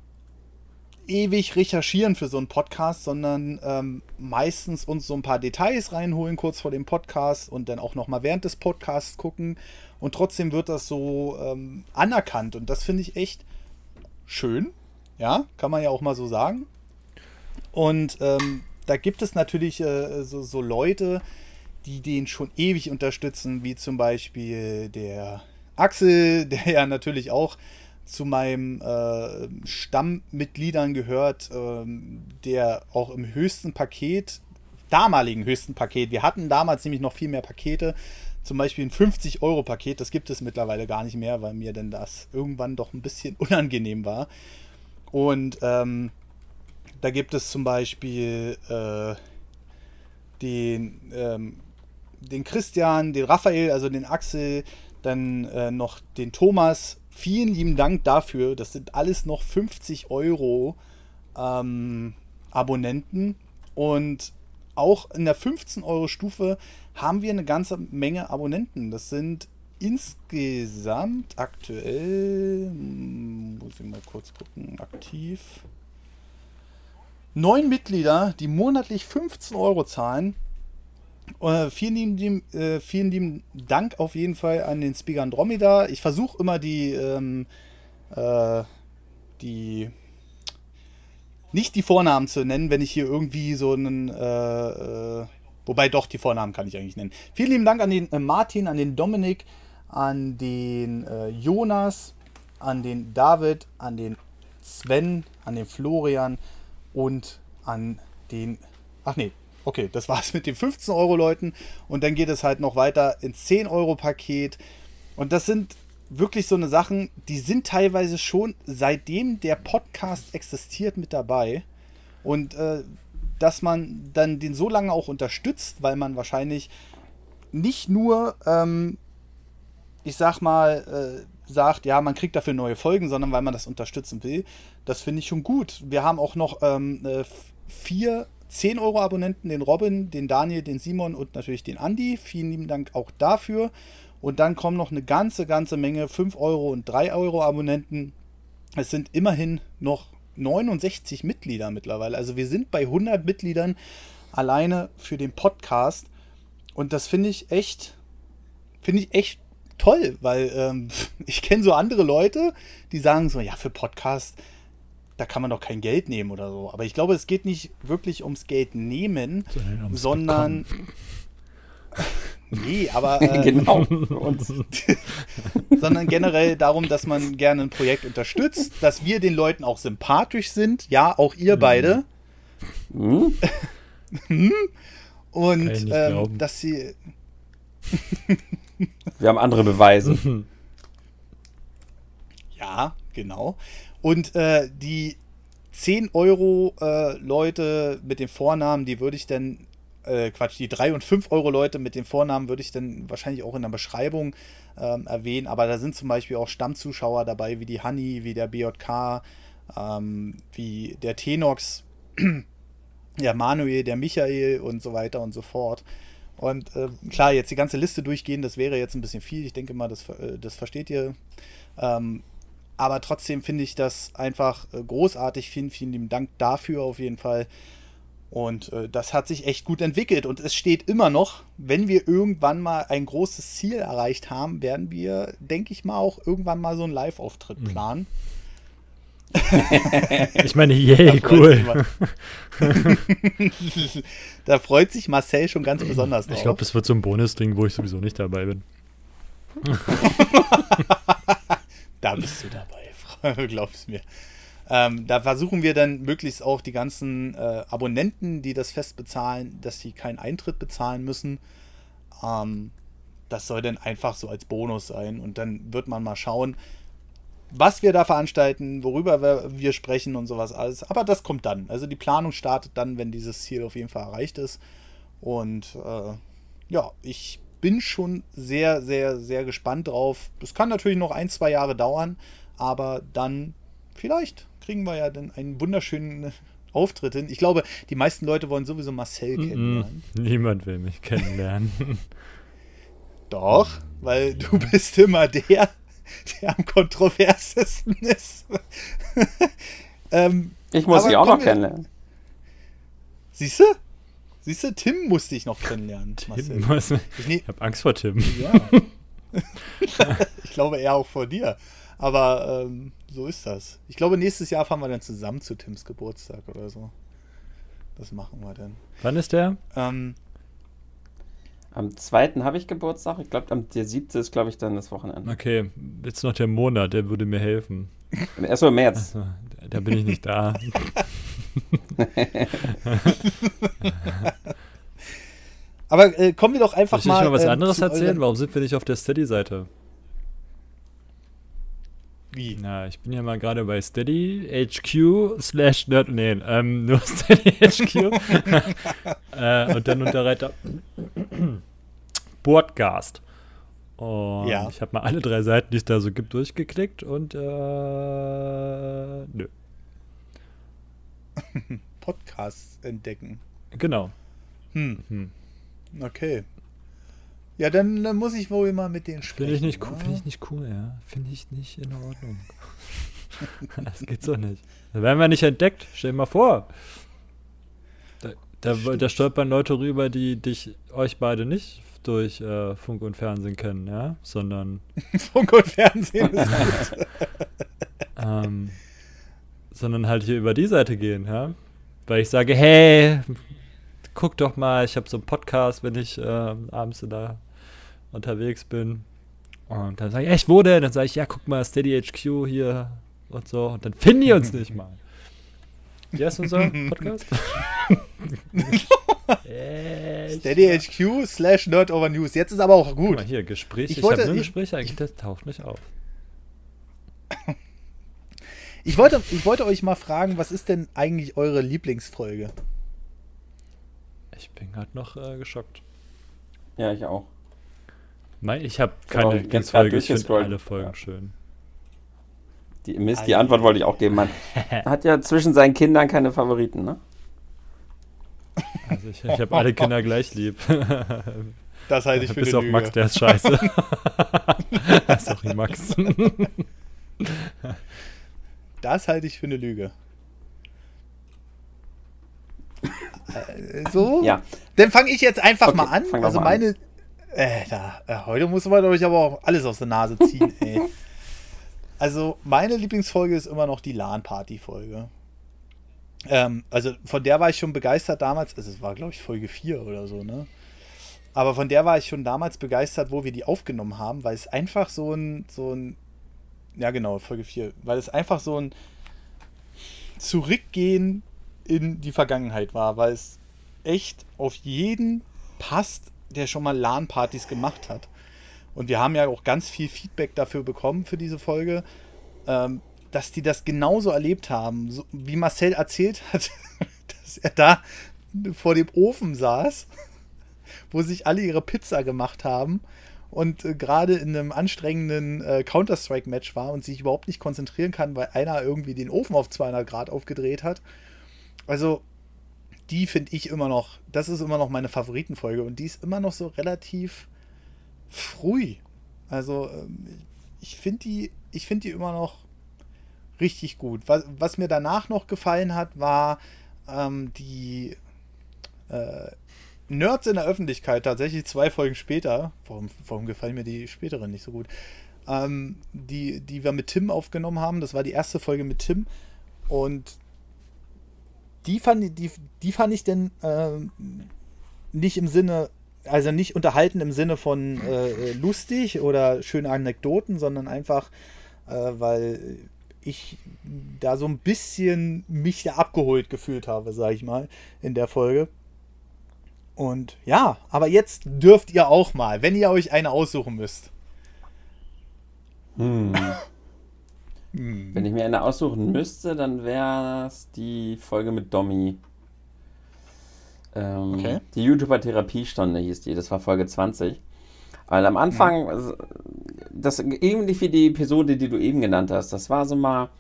ewig recherchieren für so einen Podcast, sondern ähm, meistens uns so ein paar Details reinholen kurz vor dem Podcast und dann auch noch mal während des Podcasts gucken. Und trotzdem wird das so ähm, anerkannt. Und das finde ich echt schön, ja, kann man ja auch mal so sagen. Und ähm, da gibt es natürlich äh, so, so Leute, die den schon ewig unterstützen, wie zum Beispiel der Axel, *laughs* der ja natürlich auch zu meinem äh, Stammmitgliedern gehört, ähm, der auch im höchsten Paket, damaligen höchsten Paket, wir hatten damals nämlich noch viel mehr Pakete, zum Beispiel ein 50-Euro-Paket, das gibt es mittlerweile gar nicht mehr, weil mir denn das irgendwann doch ein bisschen *laughs* unangenehm war. Und ähm, da gibt es zum Beispiel äh, den, ähm, den Christian, den Raphael, also den Axel, Dann äh, noch den Thomas. Vielen lieben Dank dafür. Das sind alles noch 50 Euro ähm, Abonnenten. Und auch in der 15-Euro-Stufe haben wir eine ganze Menge Abonnenten. Das sind insgesamt aktuell, hm, muss ich mal kurz gucken, aktiv. Neun Mitglieder, die monatlich 15 Euro zahlen. Äh, vielen, lieben, äh, vielen lieben Dank auf jeden Fall an den Speaker Andromeda. Ich versuche immer die, ähm, äh, die nicht die Vornamen zu nennen, wenn ich hier irgendwie so einen, äh, äh, wobei doch die Vornamen kann ich eigentlich nennen. Vielen lieben Dank an den äh, Martin, an den Dominik, an den Jonas, an den David, an den Sven, an den Florian und an den, ach nee, okay, das war's mit den 15 Euro Leuten und dann geht es halt noch weiter ins 10 Euro Paket und das sind wirklich so eine Sachen, die sind teilweise schon seitdem der Podcast existiert mit dabei. Und äh, dass man dann den so lange auch unterstützt, weil man wahrscheinlich nicht nur, ähm, ich sag mal, äh, sagt, ja, man kriegt dafür neue Folgen, sondern weil man das unterstützen will. Das finde ich schon gut. Wir haben auch noch ähm, äh, vier 10 Euro Abonnenten, den Robin, den Daniel, den Simon und natürlich den Andi. Vielen lieben Dank auch dafür. Und dann kommen noch eine ganze, ganze Menge 5 Euro und 3 Euro Abonnenten. Es sind immerhin noch 69 Mitglieder mittlerweile. Also wir sind bei 100 Mitgliedern alleine für den Podcast. Und das finde ich echt, finde ich echt toll, weil ähm, *laughs* ich kenne so andere Leute, die sagen so, ja, für Podcast, da kann man doch kein Geld nehmen oder so. Aber ich glaube, es geht nicht wirklich ums Geld nehmen, Sondern sondern *laughs* nee, aber *laughs* äh, genau. *laughs* sondern generell darum, dass man gerne ein Projekt unterstützt, dass wir den Leuten auch sympathisch sind. Ja, auch ihr beide. Hm? Und ähm, dass sie. Wir haben andere Beweise. Ja, genau. Und äh, die 10 Euro äh, Leute mit dem Vornamen, die würde ich dann. Äh, Quatsch, die 3 und 5 Euro Leute mit dem Vornamen würde ich dann wahrscheinlich auch in der Beschreibung ähm, erwähnen. Aber da sind zum Beispiel auch Stammzuschauer dabei, wie die Honey, wie der BJK, ähm, wie der Tenox, *clears throat* der Manuel, der Michael und so weiter und so fort. Und äh, klar, jetzt die ganze Liste durchgehen, das wäre jetzt ein bisschen viel. Ich denke mal, das, äh, das versteht ihr. Ähm, aber trotzdem finde ich das einfach äh, großartig. Vielen, vielen lieben Dank dafür auf jeden Fall. Und äh, das hat sich echt gut entwickelt. Und es steht immer noch, wenn wir irgendwann mal ein großes Ziel erreicht haben, werden wir, denke ich mal, auch irgendwann mal so einen Live-Auftritt planen. *laughs* Ich meine, yay, Da cool. *laughs* da freut sich Marcel schon ganz besonders drauf. Ich glaube, das wird so ein Bonus-Ding, wo ich sowieso nicht dabei bin. *laughs* Da bist du dabei, *laughs* glaubst mir. Ähm, da versuchen wir dann möglichst auch die ganzen äh, Abonnenten, die das fest bezahlen, dass sie keinen Eintritt bezahlen müssen. Ähm, das soll dann einfach so als Bonus sein. Und dann wird man mal schauen, was wir da veranstalten, worüber wir, wir sprechen und sowas alles. Aber das kommt dann. Also die Planung startet dann, wenn dieses Ziel auf jeden Fall erreicht ist. Und äh, ja, ich bin schon sehr, sehr, sehr gespannt drauf. Das kann natürlich noch ein, zwei Jahre dauern, aber dann vielleicht kriegen wir ja dann einen wunderschönen Auftritt hin. Ich glaube, die meisten Leute wollen sowieso Marcel kennenlernen. Mm, Niemand will mich kennenlernen. *laughs* Doch, weil du bist immer der, der am kontroversesten ist. *laughs* ähm, Ich muss sie auch noch kennenlernen. siehst du? Siehst du, Tim musste ich noch kennenlernen. Marcel. Tim, was, Ich, ne, *laughs* ich habe Angst vor Tim. ja. *laughs* ich glaube eher auch vor dir. Aber ähm, so ist das. Ich glaube, nächstes Jahr fahren wir dann zusammen zu Tims Geburtstag oder so. Das machen wir dann. Wann ist der? Ähm, Am 2. habe ich Geburtstag. Ich glaube, der 7. ist, glaube ich, dann das Wochenende. Okay, jetzt noch der Monat, der würde mir helfen. Erst im März. So, da- bin ich nicht da. *laughs* aber äh, kommen wir doch Soll einfach ich nicht mal. mal was ähm, anderes erzählen? Warum sind wir nicht auf der Steady-Seite? Wie? Na, ich bin ja mal gerade bei Steady HQ slash Nerd, nee, ähm, nur *laughs* Steady HQ. *laughs* äh, und dann unter Reiter *clears throat* Podcast. Und Ja. ich habe mal alle drei Seiten, die es da so gibt, durchgeklickt und äh, nö. *laughs* Podcasts entdecken. Genau. Hm, Hm. okay. Ja, dann, dann muss ich wohl mal mit denen sprechen. Finde ich nicht cool, wa? finde ich nicht cool, ja. Finde ich nicht in Ordnung. *laughs* das geht so nicht. Da werden wir nicht entdeckt. Stell dir mal vor. Da, da, da stolpern Leute rüber, die dich, euch beide nicht durch äh, Funk und Fernsehen kennen, ja, sondern *laughs* Funk und Fernsehen ist *laughs* gut. ähm, sondern halt hier über die Seite gehen, ja. Weil ich sage, hey, guck doch mal, ich habe so einen Podcast, wenn ich ähm, abends da unterwegs bin. Und dann sage ich, echt, wo denn? Dann sage ich, ja, guck mal, Steady HQ hier und so. Und dann finden die uns *laughs* nicht mal. Wie heißt unser *laughs* Podcast? Echt? Steady HQ slash Nerd Over News. Jetzt ist aber auch Guck gut. mal hier, Gespräch. Ich Ich, wollte- habe nur Gespräche eigentlich, das taucht nicht auf. *laughs* Ich wollte, ich wollte euch mal fragen, was ist denn eigentlich eure Lieblingsfolge? Ich bin gerade noch äh, geschockt. Ja, ich auch. Mein, ich habe hab keine Lieblingsfolge, ich finde alle Folgen Ja. schön. Die, Mist, die Antwort wollte ich auch geben. Man *laughs* hat ja zwischen seinen Kindern keine Favoriten, ne? Also ich, ich habe alle Kinder gleich lieb. *laughs* Das halte ich für Bis eine auf Lüge. Max, der ist scheiße. *laughs* Sorry, Max. Das halte ich für eine Lüge. Äh, so? Ja. Dann fange ich jetzt einfach Okay, mal an. Also mal an. meine. Äh, da, äh, heute muss man euch aber auch alles aus der Nase ziehen, ey. Also, meine Lieblingsfolge ist immer noch die LAN-Party-Folge. Ähm, also, von der war ich schon begeistert damals. Also, es war, glaube ich, Folge 4 oder so, ne? Aber von der war ich schon damals begeistert, wo wir die aufgenommen haben, weil es einfach so ein, so ein, ja genau, Folge 4, weil es einfach so ein Zurückgehen in die Vergangenheit war, weil es echt auf jeden passt, der schon mal LAN-Partys gemacht hat. Und wir haben ja auch ganz viel Feedback dafür bekommen für diese Folge, ähm, dass die das genauso erlebt haben. So, wie Marcel erzählt hat, *laughs* dass er da vor dem Ofen saß, *laughs* wo sich alle ihre Pizza gemacht haben und äh, gerade in einem anstrengenden äh, Counter-Strike-Match war und sich überhaupt nicht konzentrieren kann, weil einer irgendwie den Ofen auf 200 Grad aufgedreht hat. Also, die finde ich immer noch, das ist immer noch meine Favoritenfolge und die ist immer noch so relativ früh. Also, ähm, ich finde die, ich finde die immer noch richtig gut. Was, was mir danach noch gefallen hat, war ähm, die äh, Nerds in der Öffentlichkeit, tatsächlich zwei Folgen später. Warum, warum gefallen mir die späteren nicht so gut? Ähm, die, die wir mit Tim aufgenommen haben. Das war die erste Folge mit Tim. Und die fand, die, die fand ich denn ähm, nicht im Sinne, also nicht unterhalten im Sinne von äh, lustig oder schöne Anekdoten, sondern einfach, äh, weil ich da so ein bisschen mich da abgeholt gefühlt habe, sage ich mal, in der Folge. Und ja, aber jetzt dürft ihr auch mal, wenn ihr euch eine aussuchen müsst. Hm. *laughs* Hm. Wenn ich mir eine aussuchen müsste, dann wäre es die Folge mit Domi. Ähm, Okay. Die YouTuber Therapiestunde hieß die, das war Folge 20. Weil am Anfang, also, das ähnlich wie die Episode, die du eben genannt hast, das war so mal,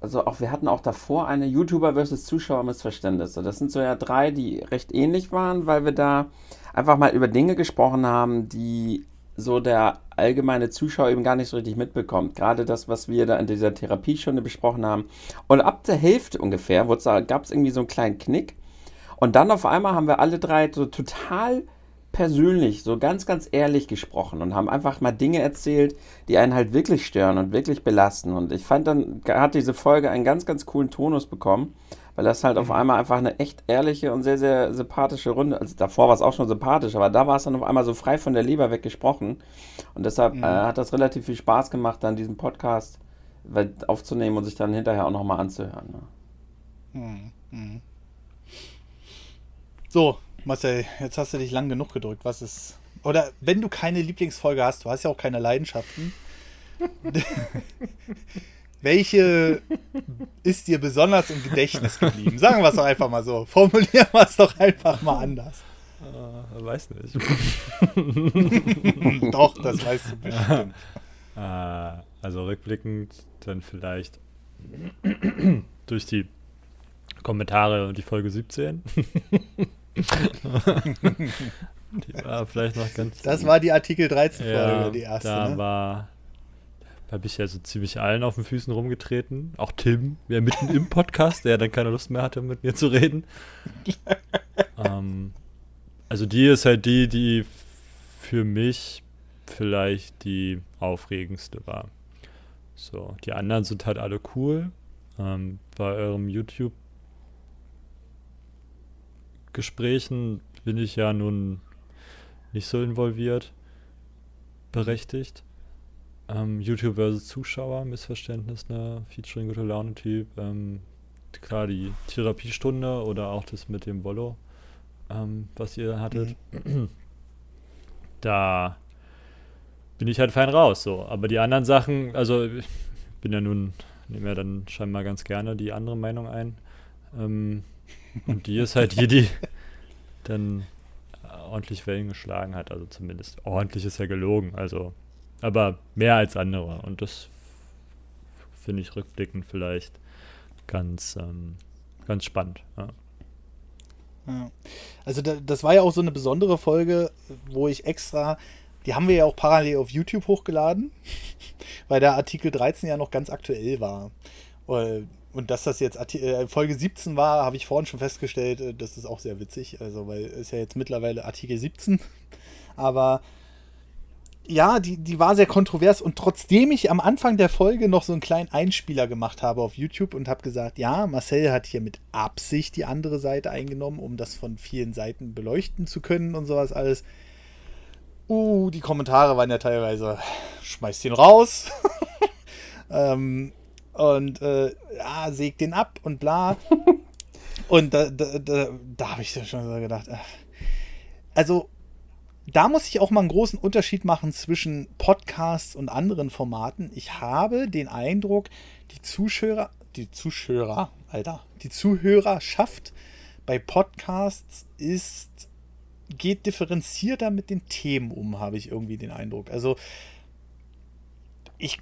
also auch wir hatten auch davor eine YouTuber versus Zuschauer Missverständnisse. Das sind so ja drei, die recht ähnlich waren, weil wir da einfach mal über Dinge gesprochen haben, die so der allgemeine Zuschauer eben gar nicht so richtig mitbekommt. Gerade das, was wir da in dieser Therapiestunde besprochen haben. Und ab der Hälfte ungefähr gab es irgendwie so einen kleinen Knick. Und dann auf einmal haben wir alle drei so total persönlich, so ganz, ganz ehrlich gesprochen und haben einfach mal Dinge erzählt, die einen halt wirklich stören und wirklich belasten. Und ich fand dann, hat diese Folge einen ganz, ganz coolen Tonus bekommen, weil das halt auf einmal einfach eine echt ehrliche und sehr, sehr sympathische Runde, also davor war es auch schon sympathisch, aber da war es dann auf einmal so frei von der Leber weg gesprochen. Und deshalb äh, hat das relativ viel Spaß gemacht, dann diesen Podcast aufzunehmen und sich dann hinterher auch nochmal anzuhören. Ne? So, Marcel, jetzt hast du dich lang genug gedrückt. Was ist. Oder wenn du keine Lieblingsfolge hast, du hast ja auch keine Leidenschaften. *laughs* Welche ist dir besonders im Gedächtnis geblieben? Sagen wir es doch einfach mal so. Formulieren wir es doch einfach mal anders. Äh, weiß nicht. *laughs* Doch, das weißt du bestimmt. *laughs* Äh, also rückblickend dann vielleicht *clears throat* durch die Kommentare und die Folge 17. die war vielleicht noch ganz. Das war die Artikel 13 Folge, ja, die erste. Da ne? war. Da habe ich ja so ziemlich allen auf den Füßen rumgetreten. Auch Tim, der mitten im Podcast, der dann keine Lust mehr hatte, mit mir zu reden. ähm, also die ist halt die, die für mich vielleicht die aufregendste war. So, die anderen sind halt alle cool. Ähm, bei eurem YouTube-Gesprächen bin ich ja nun nicht so involviert, berechtigt. Ähm, YouTube versus Zuschauer, Missverständnis, ne? Featuring gute Laune-Typ. Ähm, klar, die Therapiestunde oder auch das mit dem Volo, ähm, was ihr hattet. Da bin ich halt fein raus, so. Aber die anderen Sachen, also ich bin ja nun, nehme ja dann scheinbar ganz gerne die andere Meinung ein. Ähm, und die ist halt die, die dann ordentlich Wellen geschlagen hat. Also zumindest ordentlich ist ja gelogen. Also, aber mehr als andere. Und das finde ich rückblickend vielleicht ganz, ähm, ganz spannend. Ja. Also da, das war ja auch so eine besondere Folge, wo ich extra, die haben wir ja auch parallel auf YouTube hochgeladen, *laughs* weil der Artikel 13 ja noch ganz aktuell war. Und dass das jetzt äh, Folge 17 war, habe ich vorhin schon festgestellt, äh, das ist auch sehr witzig, also weil es ja jetzt mittlerweile Artikel 17, aber ja, die, die war sehr kontrovers und trotzdem ich am Anfang der Folge noch so einen kleinen Einspieler gemacht habe auf YouTube und habe gesagt, ja, Marcel hat hier mit Absicht die andere Seite eingenommen, um das von vielen Seiten beleuchten zu können und sowas alles. Uh, die Kommentare waren ja teilweise, schmeißt den raus. *laughs* ähm, und äh, ja, sägt den ab und bla. *laughs* und da, da, da, da habe ich schon so gedacht, ach. also da muss ich auch mal einen großen Unterschied machen zwischen Podcasts und anderen Formaten. Ich habe den Eindruck, die Zuschauer, die Zuschauer, Alter, die Zuhörerschaft bei Podcasts ist, geht differenzierter mit den Themen um, habe ich irgendwie den Eindruck. Also, ich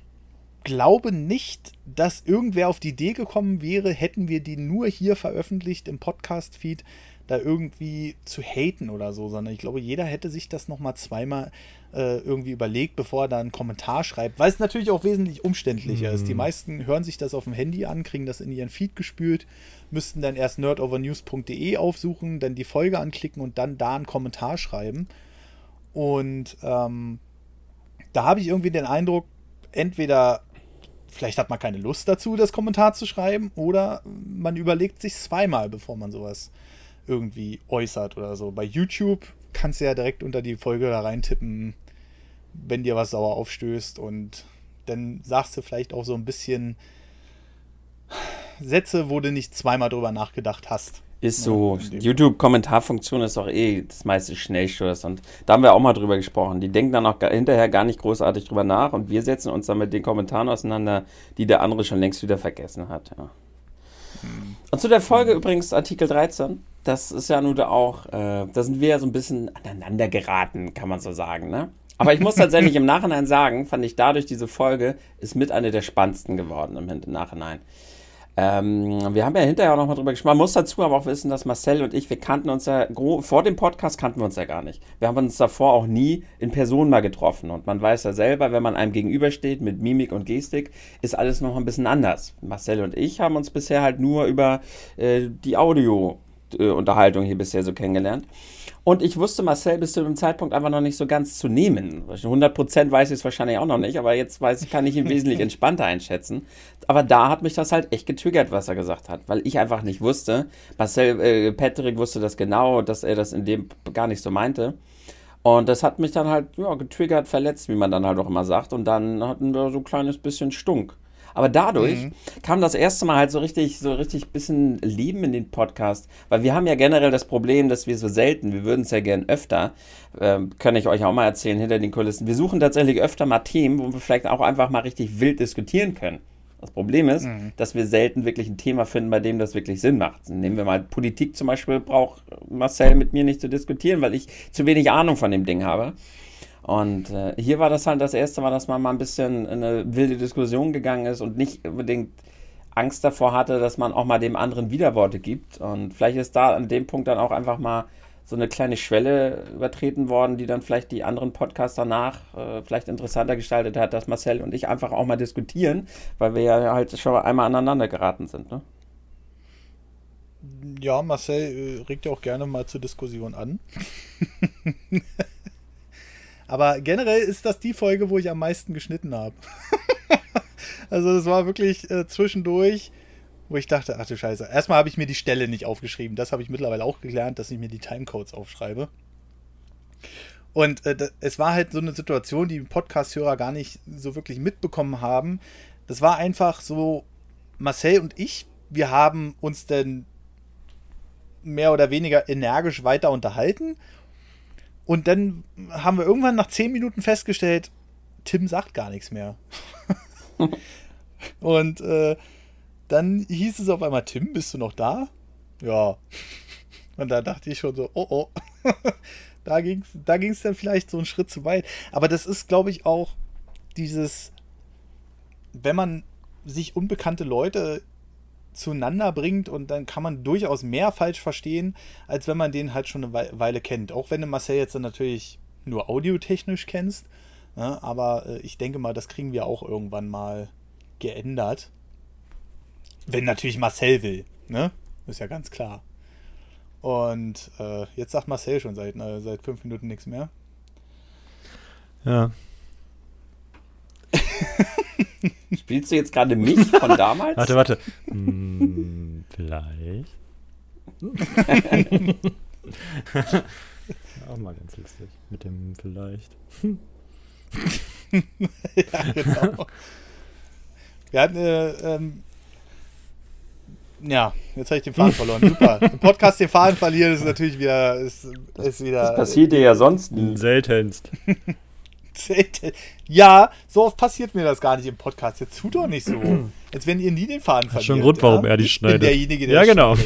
glaube nicht, dass irgendwer auf die Idee gekommen wäre, hätten wir die nur hier veröffentlicht im Podcast-Feed, da irgendwie zu haten oder so, sondern ich glaube, jeder hätte sich das nochmal zweimal äh, irgendwie überlegt, bevor er da einen Kommentar schreibt, weil es natürlich auch wesentlich umständlicher Mhm. ist. Die meisten hören sich das auf dem Handy an, kriegen das in ihren Feed gespült, müssten dann erst nerdovernews.de aufsuchen, dann die Folge anklicken und dann da einen Kommentar schreiben. Und ähm, da habe ich irgendwie den Eindruck, entweder vielleicht hat man keine Lust dazu, das Kommentar zu schreiben, oder man überlegt sich zweimal, bevor man sowas irgendwie äußert oder so. Bei YouTube kannst du ja direkt unter die Folge da reintippen, wenn dir was sauer aufstößt und dann sagst du vielleicht auch so ein bisschen Sätze, wo du nicht zweimal drüber nachgedacht hast. Ist Ja, so. dem- YouTube-Kommentarfunktion ist doch eh das meiste Schnellschuss. Und da haben wir auch mal drüber gesprochen. Die denken dann auch hinterher gar nicht großartig drüber nach. Und wir setzen uns dann mit den Kommentaren auseinander, die der andere schon längst wieder vergessen hat. Ja. Und zu der Folge übrigens, Artikel 13, das ist ja nun auch, äh, da sind wir ja so ein bisschen aneinander geraten, kann man so sagen, ne? Aber ich muss tatsächlich im *laughs* Nachhinein sagen, fand ich dadurch diese Folge ist mit einer der spannendsten geworden im Hin- Nachhinein. Ähm, wir haben ja hinterher auch noch mal drüber gesprochen. Man muss dazu aber auch wissen, dass Marcel und ich, wir kannten uns ja, vor dem Podcast kannten wir uns ja gar nicht. Wir haben uns davor auch nie in Person mal getroffen. Und man weiß ja selber, wenn man einem gegenübersteht mit Mimik und Gestik, ist alles noch ein bisschen anders. Marcel und ich haben uns bisher halt nur über äh, die Audio-Unterhaltung hier bisher so kennengelernt. Und ich wusste Marcel bis zu dem Zeitpunkt einfach noch nicht so ganz zu nehmen. 100% weiß ich es wahrscheinlich auch noch nicht, aber jetzt weiß ich, kann ich ihn wesentlich *laughs* entspannter einschätzen. Aber da hat mich das halt echt getriggert, was er gesagt hat, weil ich einfach nicht wusste. Marcel, äh, Patrick wusste das genau, dass er das in dem gar nicht so meinte. Und das hat mich dann halt ja, getriggert, verletzt, wie man dann halt auch immer sagt. Und dann hatten wir so ein kleines bisschen Stunk. Aber dadurch kam das erste Mal halt so richtig, so richtig bisschen Leben in den Podcast. Weil wir haben ja generell das Problem, dass wir so selten, wir würden es ja gern öfter, ähm, kann ich euch auch mal erzählen, hinter den Kulissen. Wir suchen tatsächlich öfter mal Themen, wo wir vielleicht auch einfach mal richtig wild diskutieren können. Das Problem ist, dass wir selten wirklich ein Thema finden, bei dem das wirklich Sinn macht. Nehmen wir mal Politik zum Beispiel, braucht Marcel mit mir nicht zu diskutieren, weil ich zu wenig Ahnung von dem Ding habe. Und äh, hier war das halt das erste Mal, dass man mal ein bisschen in eine wilde Diskussion gegangen ist und nicht unbedingt Angst davor hatte, dass man auch mal dem anderen Widerworte gibt. Und vielleicht ist da an dem Punkt dann auch einfach mal so eine kleine Schwelle übertreten worden, die dann vielleicht die anderen Podcasts danach äh, vielleicht interessanter gestaltet hat, dass Marcel und ich einfach auch mal diskutieren, weil wir ja halt schon einmal aneinander geraten sind. Ne? Ja, Marcel äh, regt ja auch gerne mal zur Diskussion an. *laughs* Aber generell ist das die Folge, wo ich am meisten geschnitten habe. *laughs* also das war wirklich äh, zwischendurch, wo ich dachte, ach du Scheiße. Erstmal habe ich mir die Stelle nicht aufgeschrieben. Das habe ich mittlerweile auch gelernt, dass ich mir die Timecodes aufschreibe. Und äh, es war halt so eine Situation, die Podcast-Hörer gar nicht so wirklich mitbekommen haben. Das war einfach so, Marcel und ich, wir haben uns dann mehr oder weniger energisch weiter unterhalten und dann haben wir irgendwann nach zehn Minuten festgestellt, Tim sagt gar nichts mehr. *laughs* und äh, dann hieß es auf einmal, Tim, bist du noch da? Ja. Und da dachte ich schon so, oh oh. *laughs* da ging es da ging's dann vielleicht so einen Schritt zu weit. Aber das ist, glaube ich, auch dieses, wenn man sich unbekannte Leute zueinander bringt und dann kann man durchaus mehr falsch verstehen, als wenn man den halt schon eine Weile kennt. Auch wenn du Marcel jetzt dann natürlich nur audiotechnisch kennst. Ne? Aber äh, ich denke mal, das kriegen wir auch irgendwann mal geändert. Wenn natürlich Marcel will. Ne? Ist ja ganz klar. Und äh, jetzt sagt Marcel schon seit, äh, seit fünf Minuten nichts mehr. Ja. *laughs* Spielst du jetzt gerade mich von damals? Warte, warte. Hm, vielleicht. *laughs* Auch mal ganz lustig. Mit dem vielleicht. *laughs* ja, genau. Wir hatten, äh, ähm, ja, jetzt habe ich den Faden verloren. Super. Im Podcast den Faden verlieren ist natürlich wieder, ist, ist wieder. Das passiert dir ja sonst nie. Seltenst. Ja, so oft passiert mir das gar nicht im Podcast. Jetzt tut doch nicht so. *clears throat* Als wenn ihr nie den Faden verliert. Schon ein Grund, warum ja? er die ich schneidet. Bin derjenige, der ja, genau. *laughs*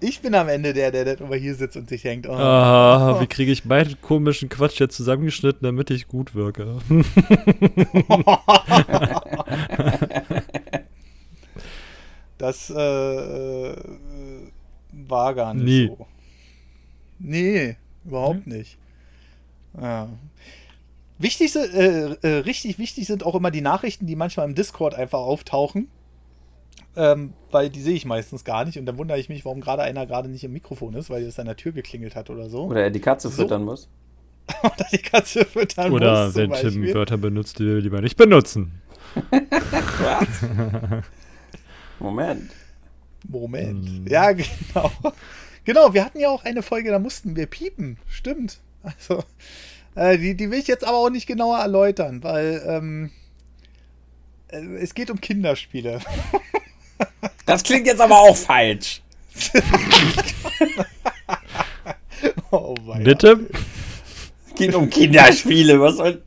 ich bin am Ende der, der, immer hier sitzt und sich denkt, oh, Ah, wie kriege ich meinen komischen Quatsch jetzt zusammengeschnitten, damit ich gut wirke? *laughs* das äh, äh, war gar nicht Nie. so. Nee, überhaupt nicht. Ja. Wichtig, äh, äh, richtig wichtig sind auch immer die Nachrichten, die manchmal im Discord einfach auftauchen. Ähm, weil die sehe ich meistens gar nicht und dann wundere ich mich, warum gerade einer gerade nicht im Mikrofon ist, weil es an der Tür geklingelt hat oder so. Oder er die Katze So. füttern muss. *laughs* Oder die Katze füttern Oder muss, zum wenn Tim Beispiel. Wörter benutzt, die wir lieber nicht benutzen. *laughs* *laughs* Moment. Moment. Hm. Ja, genau. Genau, wir hatten ja auch eine Folge, da mussten wir piepen. Stimmt. Also, äh, die, die will ich jetzt aber auch nicht genauer erläutern, weil ähm, äh, es geht um Kinderspiele. *laughs* Das klingt jetzt aber auch falsch. *laughs* oh mein Bitte? Es geht um Kinderspiele. Was soll.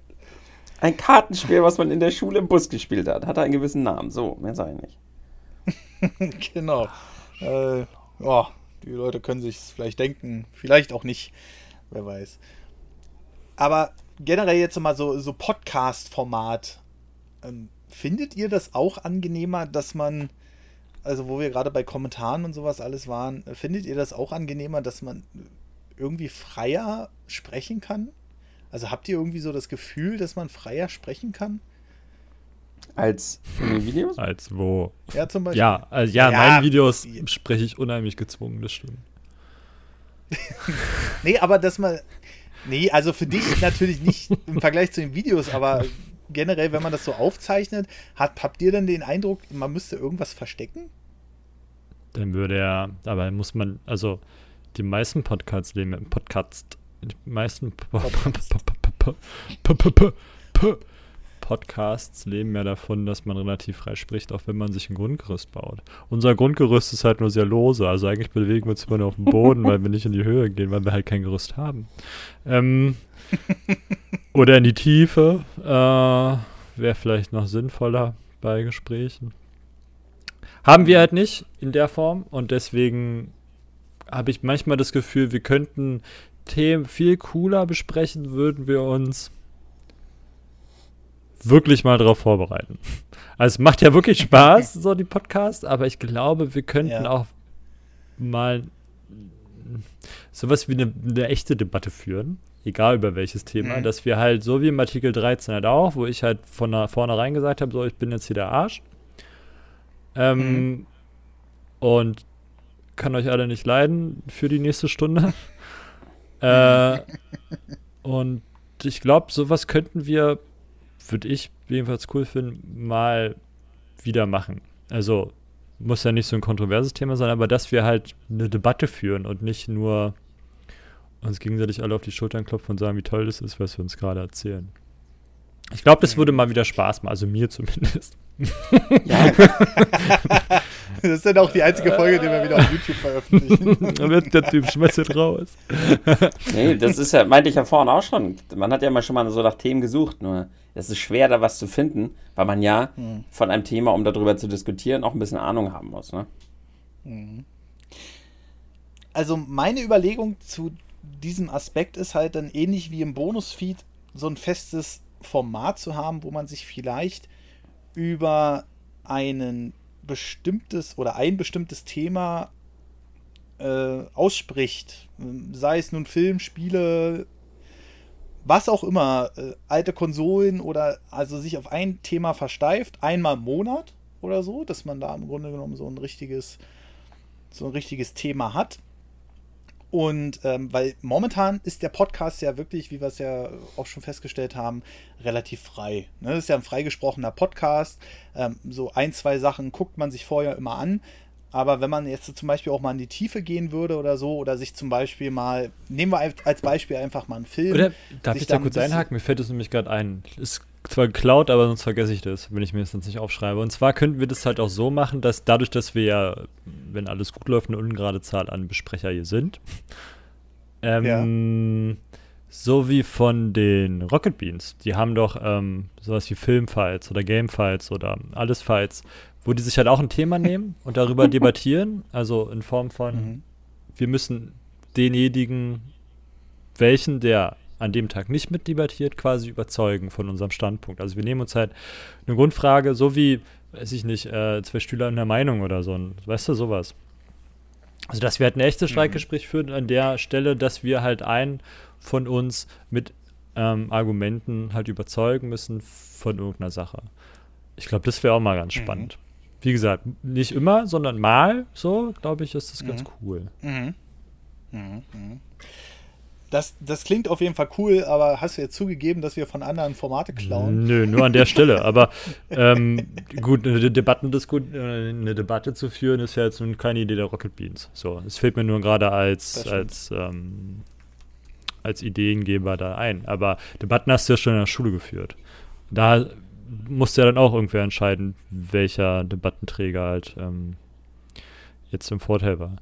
Ein Kartenspiel, was man in der Schule im Bus gespielt hat, hat einen gewissen Namen. So, mehr sag ich nicht. *laughs* Genau. Äh, ja, die Leute können sich vielleicht denken, vielleicht auch nicht, wer weiß. Aber generell jetzt mal so, so Podcast-Format. Ähm, findet ihr das auch angenehmer, dass man, also wo wir gerade bei Kommentaren und sowas alles waren, findet ihr das auch angenehmer, dass man irgendwie freier sprechen kann? Also habt ihr irgendwie so das Gefühl, dass man freier sprechen kann? Als in den Videos? Als wo? Ja, zum Beispiel. Ja, also ja, Ja, in meinen Videos spreche ich unheimlich gezwungen, das stimmt. Nee, aber dass man. Nee, also für dich natürlich nicht im Vergleich zu den Videos, aber generell, wenn man das so aufzeichnet, hat, habt ihr dann den Eindruck, man müsste irgendwas verstecken? Dann würde er, aber muss man, also die meisten Podcasts leben im Podcast, die meisten Po- Podcasts leben ja davon, dass man relativ frei spricht, auch wenn man sich ein Grundgerüst baut. Unser Grundgerüst ist halt nur sehr lose, also eigentlich bewegen wir uns immer nur auf dem Boden, weil wir nicht in die Höhe gehen, weil wir halt kein Gerüst haben. Ähm, *laughs* oder in die Tiefe äh, wäre vielleicht noch sinnvoller bei Gesprächen. Haben wir halt nicht in der Form und deswegen habe ich manchmal das Gefühl, wir könnten Themen viel cooler besprechen, würden wir uns wirklich mal darauf vorbereiten. Also es macht ja wirklich Spaß, so die Podcasts, aber ich glaube, wir könnten Ja. auch mal sowas wie eine, eine echte Debatte führen, egal über welches Thema, Mhm. dass wir halt, so wie im Artikel 13 halt auch, wo ich halt von der, vornherein gesagt habe, so, ich bin jetzt hier der Arsch. Ähm, Mhm. Und kann euch alle nicht leiden für die nächste Stunde. *laughs* äh, und ich glaube, sowas könnten wir, würde ich jedenfalls cool finden, mal wieder machen. Also muss ja nicht so ein kontroverses Thema sein, aber dass wir halt eine Debatte führen und nicht nur uns gegenseitig alle auf die Schultern klopfen und sagen, wie toll das ist, was wir uns gerade erzählen. Ich glaube, das würde mal wieder Spaß machen, also mir zumindest. *laughs* Das ist dann auch die einzige Folge, die wir wieder auf YouTube veröffentlichen. *laughs* Dann wird der Typ schmeißt raus. Nee, das ist ja, meinte ich ja vorhin auch schon. Man hat ja mal schon mal so nach Themen gesucht, nur es ist schwer, da was zu finden, weil man ja von einem Thema, um darüber zu diskutieren, auch ein bisschen Ahnung haben muss. Ne? Also meine Überlegung zu diesem Aspekt ist halt dann ähnlich wie im Bonusfeed so ein festes Format zu haben, wo man sich vielleicht über einen bestimmtes oder ein bestimmtes Thema äh, ausspricht. Sei es nun Film, Spiele, was auch immer, äh, alte Konsolen oder also sich auf ein Thema versteift, einmal im Monat oder so, dass man da im Grunde genommen so ein richtiges, so ein richtiges Thema hat. Und ähm, weil momentan ist der Podcast ja wirklich, wie wir es ja auch schon festgestellt haben, relativ frei. Ne? Das ist ja ein freigesprochener Podcast. Ähm, so ein, zwei Sachen guckt man sich vorher immer an. Aber wenn man jetzt zum Beispiel auch mal in die Tiefe gehen würde oder so, oder sich zum Beispiel mal, nehmen wir als Beispiel einfach mal einen Film. Oder darf ich da kurz einhaken? Mir fällt es nämlich gerade ein. Ist zwar geklaut, aber sonst vergesse ich das, wenn ich mir das sonst nicht aufschreibe. Und zwar könnten wir das halt auch so machen, dass dadurch, dass wir ja, wenn alles gut läuft, eine ungerade Zahl an Besprecher hier sind, ähm, so wie von den Rocket Beans, die haben doch ähm, sowas wie Filmfights oder Gamefights oder alles Fights, wo die sich halt auch ein Thema *laughs* nehmen und darüber debattieren, also in Form von, Mhm. wir müssen denjenigen, welchen, der an dem Tag nicht mitdebattiert, quasi überzeugen von unserem Standpunkt. Also wir nehmen uns halt eine Grundfrage, so wie, weiß ich nicht, äh, zwei Stühler in der Meinung oder so, weißt du, sowas. Also dass wir halt ein echtes Streitgespräch führen an der Stelle, dass wir halt einen von uns mit ähm, Argumenten halt überzeugen müssen von irgendeiner Sache. Ich glaube, das wäre auch mal ganz spannend. Wie gesagt, nicht immer, sondern mal so, glaube ich, ist das ganz cool. Mhm. Mhm. Mhm. Das, das klingt auf jeden Fall cool, aber hast du jetzt zugegeben, dass wir von anderen Formate klauen? Nö, nur an der Stelle. Aber *laughs* ähm, gut, eine, Debattendisku äh, eine Debatte zu führen, ist ja jetzt nun keine Idee der Rocket Beans. So, es fehlt mir nur gerade als, als, ähm, als Ideengeber da ein. Aber Debatten hast du ja schon in der Schule geführt. Da musste ja dann auch irgendwer entscheiden, welcher Debattenträger halt ähm, jetzt im Vorteil war.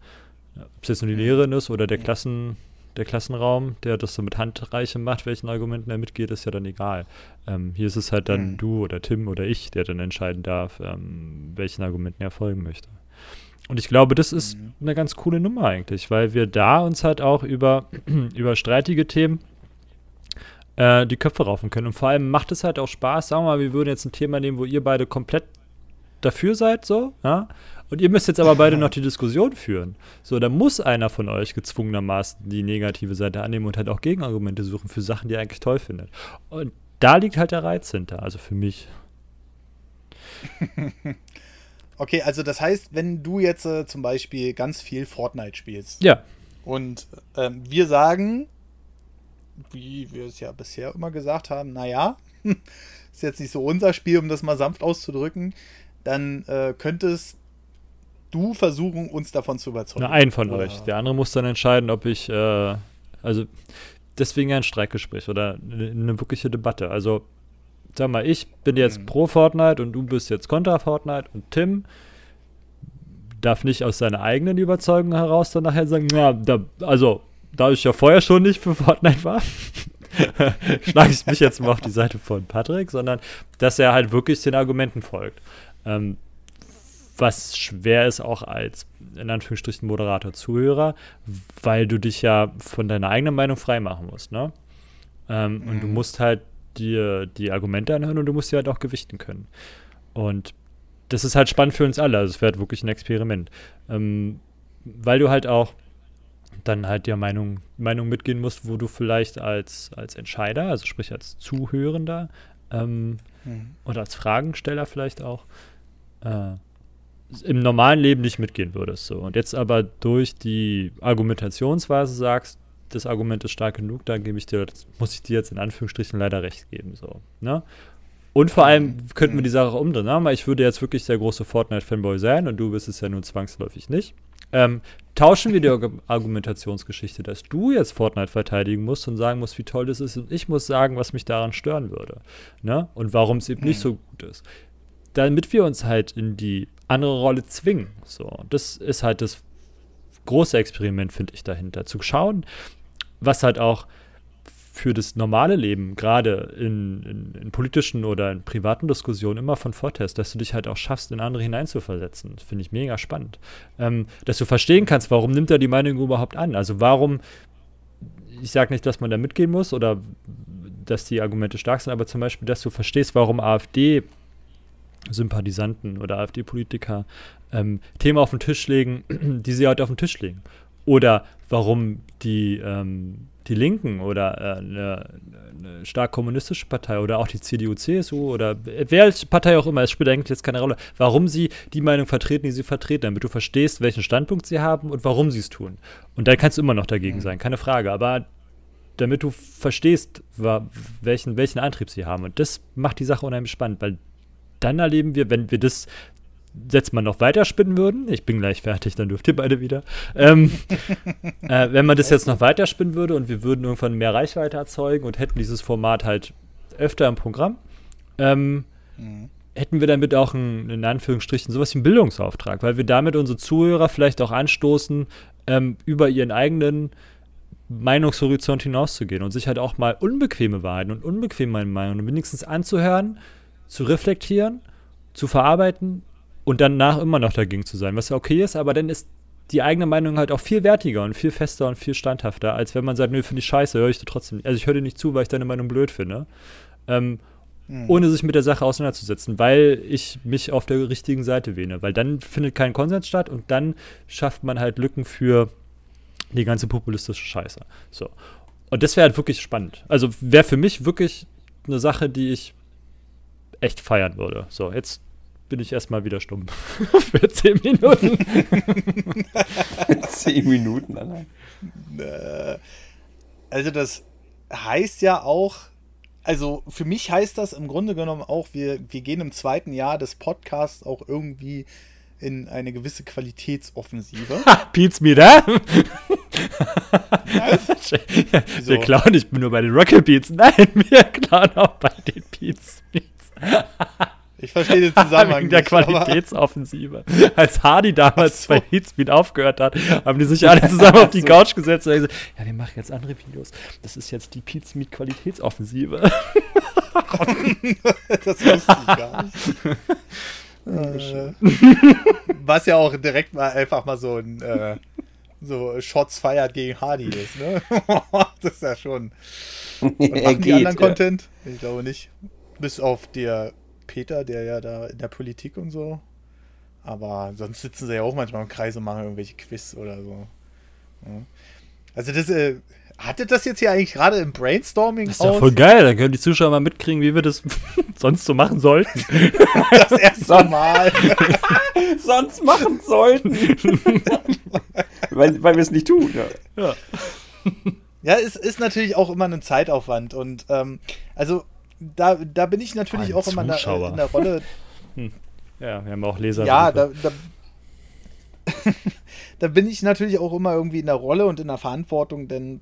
Ob es jetzt nur die Lehrerin ist oder der Klassen, der Klassenraum, der das so mit Handreiche macht, welchen Argumenten er mitgeht, ist ja dann egal. Ähm, hier ist es halt dann Mhm. du oder Tim oder ich, der dann entscheiden darf, ähm, welchen Argumenten er folgen möchte. Und ich glaube, das ist Mhm. eine ganz coole Nummer eigentlich, weil wir da uns halt auch über, *clears throat* über streitige Themen äh, die Köpfe raufen können. Und vor allem macht es halt auch Spaß. Sagen wir mal, wir würden jetzt ein Thema nehmen, wo ihr beide komplett dafür seid, so, ja. Und ihr müsst jetzt aber beide noch die Diskussion führen. So, da muss einer von euch gezwungenermaßen die negative Seite annehmen und halt auch Gegenargumente suchen für Sachen, die er eigentlich toll findet. Und da liegt halt der Reiz hinter, also für mich. *laughs* Okay, also das heißt, wenn du jetzt äh, zum Beispiel ganz viel Fortnite spielst Ja, und ähm, wir sagen, wie wir es ja bisher immer gesagt haben, naja, *laughs* ist jetzt nicht so unser Spiel, um das mal sanft auszudrücken, dann äh, könntest du versuchen, uns davon zu überzeugen. ein von Oder- euch. Der andere muss dann entscheiden, ob ich, äh, also deswegen ein Streikgespräch oder eine, eine wirkliche Debatte. Also, sag mal, ich bin jetzt Mhm. pro Fortnite und du bist jetzt kontra Fortnite und Tim darf nicht aus seiner eigenen Überzeugung heraus dann nachher sagen, ja, da, also, da ich ja vorher schon nicht für Fortnite war, *laughs* schlage ich mich jetzt mal auf die Seite von Patrick, sondern dass er halt wirklich den Argumenten folgt. Ähm, was schwer ist auch als in Anführungsstrichen Moderator Zuhörer, weil du dich ja von deiner eigenen Meinung freimachen musst, ne? Ähm, Und du musst halt dir die Argumente anhören und du musst sie halt auch gewichten können. Und das ist halt spannend für uns alle. Also es wird wirklich ein Experiment. Ähm, weil du halt auch dann halt der Meinung, Meinung mitgehen musst, wo du vielleicht als, als Entscheider, also sprich als Zuhörender ähm, Mhm. und als Fragensteller vielleicht auch, äh, im normalen Leben nicht mitgehen würdest. So. Und jetzt aber durch die Argumentationsweise sagst, das Argument ist stark genug, dann gebe ich dir, das muss ich dir jetzt in Anführungsstrichen leider recht geben. So, ne? Und vor allem könnten wir die Sache umdrehen. Ne? Weil Ich würde jetzt wirklich der große Fortnite-Fanboy sein und du bist es ja nun zwangsläufig nicht. Ähm, tauschen wir die Argu- Argumentationsgeschichte, dass du jetzt Fortnite verteidigen musst und sagen musst, wie toll das ist und ich muss sagen, was mich daran stören würde. Ne? Und warum es eben nicht so gut ist. Damit wir uns halt in die andere Rolle zwingen. So, das ist halt das große Experiment, finde ich, dahinter. Zu schauen, was halt auch für das normale Leben, gerade in, in, in politischen oder in privaten Diskussionen, immer von Vorteil ist, dass du dich halt auch schaffst, in andere hineinzuversetzen. Finde ich mega spannend. Ähm, dass du verstehen kannst, warum nimmt er die Meinung überhaupt an? Also warum, ich sage nicht, dass man da mitgehen muss oder dass die Argumente stark sind, aber zum Beispiel, dass du verstehst, warum AfD Sympathisanten oder AfD-Politiker ähm, Themen auf den Tisch legen, *clears throat* die sie heute auf den Tisch legen. Oder warum die, ähm, die Linken oder äh, eine, eine stark kommunistische Partei oder auch die CDU, CSU oder wer als Partei auch immer, es spielt eigentlich jetzt keine Rolle, warum sie die Meinung vertreten, die sie vertreten, damit du verstehst, welchen Standpunkt sie haben und warum sie es tun. Und dann kannst du immer noch dagegen sein, keine Frage. Aber damit du verstehst, welchen, welchen Antrieb sie haben. Und das macht die Sache unheimlich spannend, weil dann erleben wir, wenn wir das jetzt mal noch weiter spinnen würden, ich bin gleich fertig, dann dürft ihr beide wieder, ähm, *laughs* äh, wenn man das jetzt noch weiter spinnen würde und wir würden irgendwann mehr Reichweite erzeugen und hätten dieses Format halt öfter im Programm, ähm, Mhm. hätten wir damit auch einen, in Anführungsstrichen sowas wie einen Bildungsauftrag, weil wir damit unsere Zuhörer vielleicht auch anstoßen, ähm, über ihren eigenen Meinungshorizont hinauszugehen und sich halt auch mal unbequeme Wahrheiten und unbequeme Meinungen wenigstens anzuhören, zu reflektieren, zu verarbeiten und danach immer noch dagegen zu sein, was ja okay ist, aber dann ist die eigene Meinung halt auch viel wertiger und viel fester und viel standhafter, als wenn man sagt, nö, finde ich scheiße, höre ich dir trotzdem nicht. Also ich höre dir nicht zu, weil ich deine Meinung blöd finde. Ähm, Mhm. ohne sich mit der Sache auseinanderzusetzen, weil ich mich auf der richtigen Seite wähne. Weil dann findet kein Konsens statt und dann schafft man halt Lücken für die ganze populistische Scheiße. So. Und das wäre halt wirklich spannend. Also wäre für mich wirklich eine Sache, die ich echt feiern würde. So, jetzt bin ich erstmal wieder stumm. *laughs* für zehn Minuten. *laughs* Zehn Minuten allein. Äh, also das heißt ja auch, also für mich heißt das im Grunde genommen auch, wir, wir gehen im zweiten Jahr des Podcasts auch irgendwie in eine gewisse Qualitätsoffensive. *laughs* Pete's mir da? Wieso? wir klauen nicht nur bei den Rocket Beats. Nein, wir klauen auch bei den Beats. Ich verstehe den *laughs* Zusammenhang Wegen der nicht, Qualitätsoffensive. *laughs* Als Hardy damals so. bei Heatspeed aufgehört hat, haben die sich alle zusammen auf die *laughs* Couch gesetzt und gesagt, ja, wir machen jetzt andere Videos. Das ist jetzt die Pizmeet Qualitätsoffensive. Das wusste ich gar nicht. Äh, was ja auch direkt mal einfach mal so ein äh, so Shots feiert gegen Hardy ist, ne? das ist ja schon. Und machen die anderen. Content? Ich glaube nicht. Bis auf der Peter, der ja da in der Politik und so. Aber sonst sitzen sie ja auch manchmal im Kreis und machen irgendwelche Quiz oder so. Ja. Also das, äh, hattet das jetzt hier eigentlich gerade im Brainstorming Das ist ja voll geil, dann können die Zuschauer mal mitkriegen, wie wir das *laughs* sonst so machen sollten. *laughs* das erste Mal. *laughs* Sonst machen sollten. weil weil wir es nicht tun. Ja. Ja, es ist natürlich auch immer ein Zeitaufwand und ähm, also da, da bin ich natürlich Ein auch immer in der, Zuschauer. in der Rolle. *laughs* Ja, wir haben auch Leser. ja, da, da, *laughs* da bin ich natürlich auch immer irgendwie in der Rolle und in der Verantwortung, denn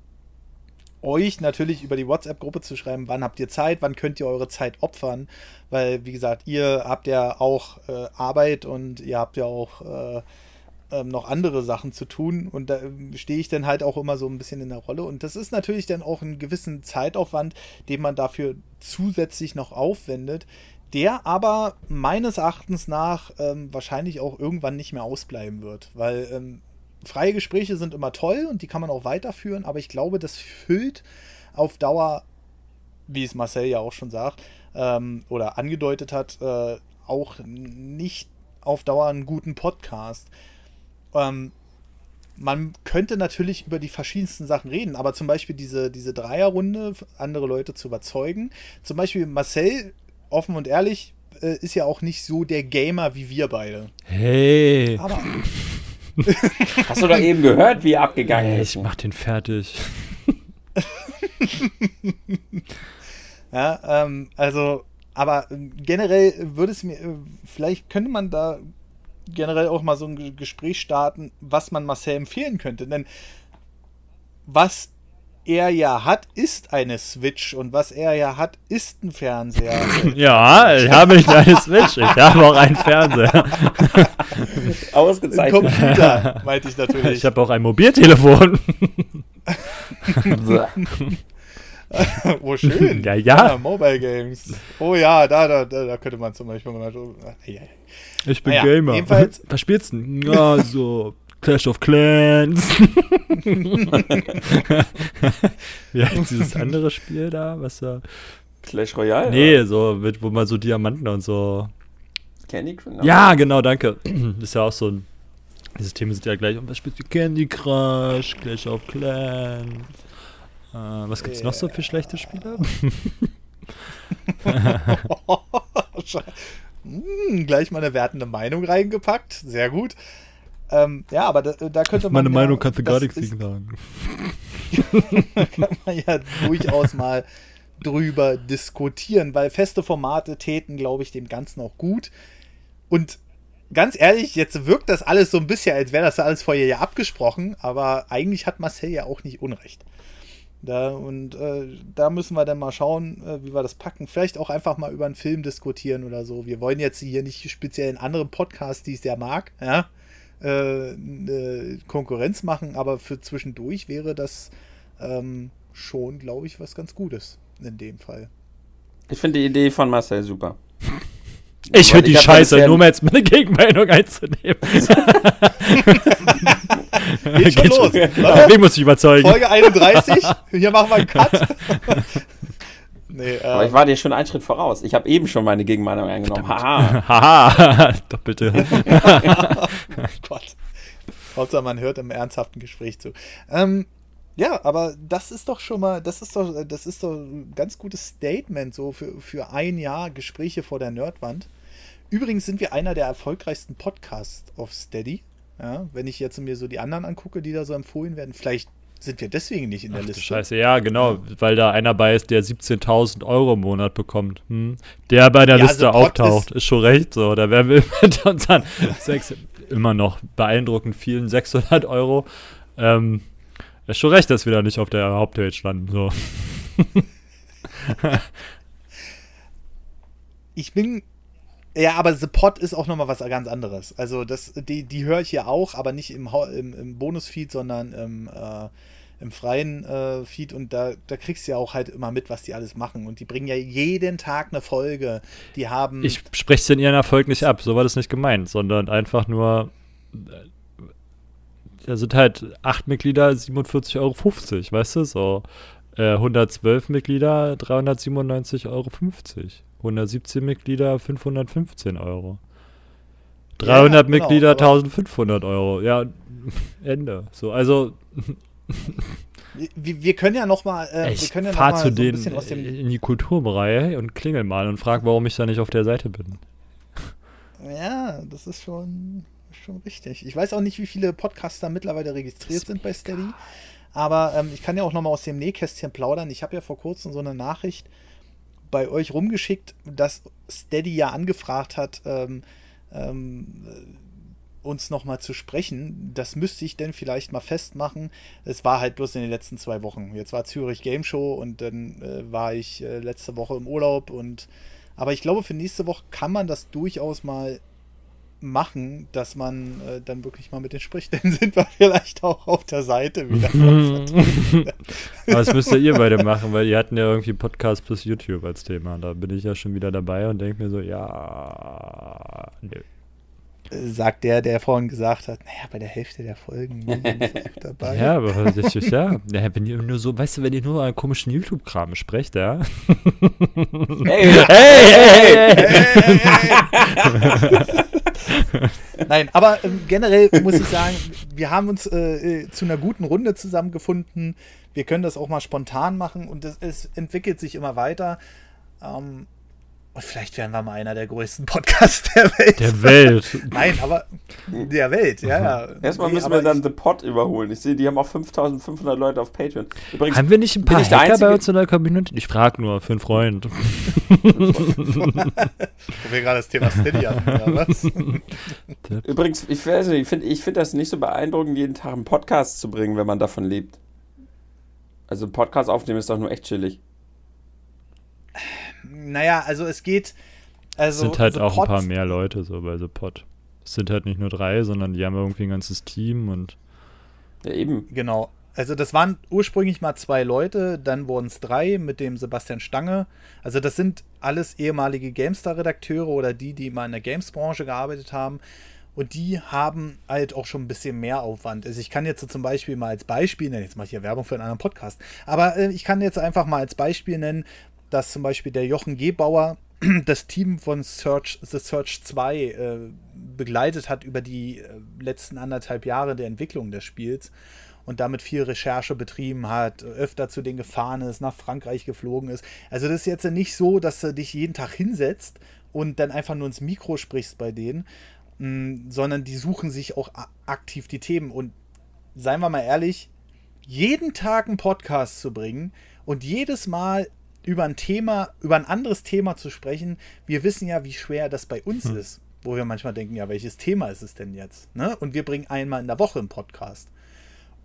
euch natürlich über die WhatsApp-Gruppe zu schreiben, wann habt ihr Zeit, wann könnt ihr eure Zeit opfern, weil wie gesagt, ihr habt ja auch äh, Arbeit und ihr habt ja auch äh, ähm, noch andere Sachen zu tun. Und da ähm, stehe ich dann halt auch immer so ein bisschen in der Rolle. Und das ist natürlich dann auch einen gewissen Zeitaufwand, den man dafür zusätzlich noch aufwendet, der aber meines Erachtens nach ähm, wahrscheinlich auch irgendwann nicht mehr ausbleiben wird, weil ähm, freie Gespräche sind immer toll und die kann man auch weiterführen, aber ich glaube, das füllt auf Dauer, wie es Marcel ja auch schon sagt ähm, oder angedeutet hat, äh, auch nicht auf Dauer einen guten Podcast. Ähm, man könnte natürlich über die verschiedensten Sachen reden, aber zum Beispiel diese, diese Dreierrunde, andere Leute zu überzeugen. Zum Beispiel Marcel, offen und ehrlich, äh, ist ja auch nicht so der Gamer wie wir beide. Hey. Aber *laughs* Hast du doch eben gehört, wie er abgegangen ist? ich mach den fertig. *laughs* Ja, ähm, also, aber ähm, generell würde es mir, äh, vielleicht könnte man da generell auch mal so ein Ge- Gespräch starten, was man Marcel empfehlen könnte. Denn was er ja hat, ist eine Switch und was er ja hat, ist ein Fernseher. *laughs* Ja, ich habe nicht eine Switch, ich habe auch einen Fernseher. *laughs* ein Ausgezeichnet. Computer, meinte ich *laughs* natürlich. Ich habe auch ein Mobiltelefon. *laughs* oh, schön. *laughs* Ja, ja. Mobile Games. Oh ja, da, da, da, da könnte man zum Beispiel mal. Ja, ja. Ich bin Naja, Gamer. jedenfalls- *laughs* Was spielst du? denn? Ja, so Clash of Clans. Wie heißt dieses andere Spiel da? Was da? Clash Royale? Nee, so, mit, wo man so Diamanten und so. Candy Crush? Ja, genau, danke. *clears throat* Ist ja auch so ein. Die Systeme sind ja gleich. Und was spielst du? Candy Crush, Clash of Clans. Äh, was gibt's noch so für schlechte Spiele? *laughs* Hm, gleich mal eine wertende Meinung reingepackt. Sehr gut. Ähm, ja, aber da, da könnte man. Meine ja, Meinung kannst du gar nichts gegen sagen. *laughs* kann man ja durchaus mal drüber diskutieren, weil feste Formate täten, glaube ich, dem Ganzen auch gut. Und ganz ehrlich, jetzt wirkt das alles so ein bisschen, als wäre das alles vorher ja abgesprochen, aber eigentlich hat Marcel ja auch nicht Unrecht. Da, und äh, da müssen wir dann mal schauen, äh, wie wir das packen. Vielleicht auch einfach mal über einen Film diskutieren oder so. Wir wollen jetzt hier nicht speziell in anderen Podcasts, die ich sehr mag, ja, äh, äh, Konkurrenz machen, aber für zwischendurch wäre das ähm, schon, glaube ich, was ganz Gutes in dem Fall. Ich finde die Idee von Marcel super. Ich finde die scheiße, nur um jetzt meine Gegenmeinung einzunehmen. *laughs* *laughs* *laughs* Geht schon los. Ja, Wen muss ich überzeugen? Folge 31, *laughs* hier machen wir einen Cut. *laughs* nee, Aber äh, ich war dir schon einen Schritt voraus. Ich habe eben schon meine Gegenmeinung eingenommen. Haha. Haha, doppelte. oh Gott. Hauptsache, man hört im ernsthaften Gespräch zu. Ähm, ja, aber das ist doch schon mal, das ist doch, das ist doch ein ganz gutes Statement so für, für ein Jahr Gespräche vor der Nerdwand. Übrigens sind wir einer der erfolgreichsten Podcasts auf Steady. Ja, wenn ich jetzt mir so die anderen angucke, die da so empfohlen werden, vielleicht sind wir deswegen nicht in der Ach, Liste. Scheiße, ja, genau, weil da einer bei ist, der 17.000 Euro im Monat bekommt. Hm? Der bei der Ja, Liste also auftaucht, ist, schon recht so. Da wären wir *laughs* mit unseren sechs, immer noch beeindruckend vielen 600 Euro. Ähm, ist schon recht, dass wir da nicht auf der Hauptpage landen. So. Ich bin. Ja, aber The Pod ist auch nochmal was ganz anderes. Also, das, die, die höre ich hier auch, aber nicht im, im, im Bonus-Feed, sondern im, äh, im freien äh, Feed. Und da, da kriegst du ja auch halt immer mit, was die alles machen. Und die bringen ja jeden Tag eine Folge. Die haben. Ich spreche es in ihren Erfolg nicht ab, so war das nicht gemeint, sondern einfach nur. äh, Da sind halt acht Mitglieder 47,50 Euro, weißt du? So. Äh, 112 Mitglieder 397,50 Euro. 117 Mitglieder 515 Euro. 300 Ja, genau, Mitglieder aber- 1500 Euro. Ja, *laughs* Ende. So, also *laughs* wir, wir können ja nochmal. Äh, ich ja fahr zu so ein denen bisschen aus dem. in die Kulturbereiche und klingel mal und frag, warum ich da nicht auf der Seite bin. Ja, das ist schon, schon richtig. Ich weiß auch nicht, wie viele Podcaster mittlerweile registriert sind bei Steady. Aber ähm, ich kann ja auch nochmal aus dem Nähkästchen plaudern. Ich habe ja vor kurzem so eine Nachricht bei euch rumgeschickt, dass Steady ja angefragt hat, ähm, ähm, äh, uns nochmal zu sprechen. Das müsste ich denn vielleicht mal festmachen. Es war halt bloß in den letzten zwei Wochen. Jetzt war Zürich Game Show und dann äh, war ich äh, letzte Woche im Urlaub und aber ich glaube, für nächste Woche kann man das durchaus mal machen, dass man äh, dann wirklich mal mit denen spricht. Dann *laughs* sind wir vielleicht auch auf der Seite wieder. *laughs* Aber das müsst ja ihr beide machen, weil ihr hatten ja irgendwie Podcast plus YouTube als Thema. Da bin ich ja schon wieder dabei und denke mir so, ja, nö. Sagt der, der vorhin gesagt hat, naja, bei der Hälfte der Folgen bin ich nicht dabei. *laughs* Ja, aber das ist ja, ja, wenn ihr nur so, weißt du, wenn ihr nur einen komischen YouTube-Kram sprecht, ja. Hey, hey, hey, hey. *laughs* Nein, aber ähm, generell muss ich sagen, wir haben uns äh, äh, zu einer guten Runde zusammengefunden. Wir können das auch mal spontan machen und es, es entwickelt sich immer weiter. Ähm, und vielleicht werden wir mal einer der größten Podcasts der Welt. Der Welt. *laughs* Nein, aber der Welt, ja, ja. Erstmal Nee, müssen aber wir dann ich- The Pod überholen. Ich sehe, die haben auch 5500 Leute auf Patreon. Übrigens, Haben wir nicht ein paar ich der Hacker bei uns in der Community? Ich frage nur für einen Freund. *laughs* Wo wir gerade das Thema Steady hatten, ja, was? *laughs* übrigens ich, weiß nicht, ich finde ich find das nicht so beeindruckend, jeden Tag einen Podcast zu bringen, wenn man davon lebt. Also Podcast aufnehmen ist doch nur echt chillig. Naja, also es geht. Es Also sind halt The auch ein paar mehr Leute so bei The Pod. Es sind halt nicht nur drei, sondern die haben irgendwie ein ganzes Team und Ja, eben. Genau. Also das waren ursprünglich mal zwei Leute, dann wurden es drei mit dem Sebastian Stange. Also das sind alles ehemalige GameStar-Redakteure oder die, die mal in der Games-Branche gearbeitet haben. Und die haben halt auch schon ein bisschen mehr Aufwand. Also ich kann jetzt so zum Beispiel mal als Beispiel nennen, jetzt mache ich hier Werbung für einen anderen Podcast, aber äh, ich kann jetzt einfach mal als Beispiel nennen, dass zum Beispiel der Jochen Gebauer *clears throat* das Team von Search, The Search 2 äh, begleitet hat über die äh, letzten anderthalb Jahre der Entwicklung des Spiels und damit viel Recherche betrieben hat, öfter zu denen gefahren ist, nach Frankreich geflogen ist. Also das ist jetzt nicht so, dass du dich jeden Tag hinsetzt und dann einfach nur ins Mikro sprichst bei denen, mh, sondern die suchen sich auch aktiv die Themen. Und seien wir mal ehrlich, jeden Tag einen Podcast zu bringen und jedes Mal über ein Thema, über ein anderes Thema zu sprechen, wir wissen ja, wie schwer das bei uns ist. Wo wir manchmal denken, ja, welches Thema ist es denn jetzt? Ne? Und wir bringen einmal in der Woche einen Podcast.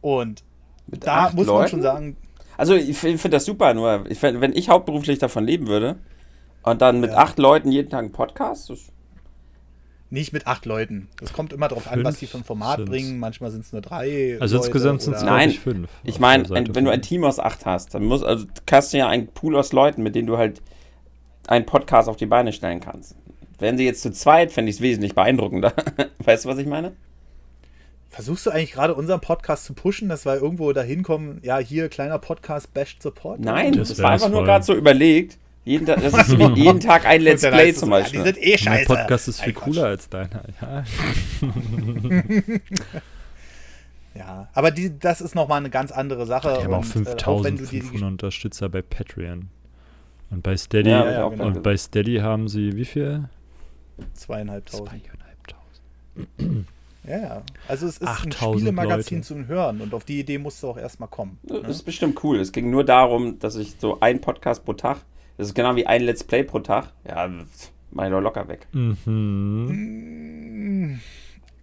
Und Mit da muss man Leuten? schon sagen, Also ich finde das super, nur ich, wenn ich hauptberuflich davon leben würde und dann mit Ja. acht Leuten jeden Tag einen Podcast, das, nicht mit acht Leuten. Es kommt immer darauf an, was Fünf die für ein Format sind's. bringen. Manchmal sind es nur drei. also Leute insgesamt sind es Nein, fünf. ich meine, wenn du von- ein Team aus acht hast, dann muss, also hast du ja einen Pool aus Leuten, mit denen du halt einen Podcast auf die Beine stellen kannst. Wären sie jetzt zu zweit, fände ich es wesentlich beeindruckender. *laughs* weißt du, was ich meine? Versuchst du eigentlich gerade unseren Podcast zu pushen, dass wir irgendwo dahin kommen, ja, hier, kleiner Podcast, Bashed Support? Nein, Das das, war einfach nur voll. gerade so überlegt. Jeden, Tag- das ist *laughs* wie jeden Tag ein Let's Play zum so, ja, Beispiel. Die sind eh mein scheiße. Podcast ist viel Nein, cooler als deiner. Ja. *laughs* Ja, aber die, das ist nochmal eine ganz andere Sache. Die haben auch und, äh, 5500 Unterstützer bei Patreon. Und bei Steady, Ja, ja, genau. und bei Steady haben sie wie viel? zweieinhalbtausend. Zweieinhalbtausend. Ja, ja. Also es ist ein 8000 Spielemagazin Leute. zum Hören und auf die Idee musst du auch erstmal kommen. Das ne? ist bestimmt cool. Es ging nur darum, dass ich so einen Podcast pro Tag, das ist genau wie ein Let's Play pro Tag, ja, mach ich doch locker weg. Mhm.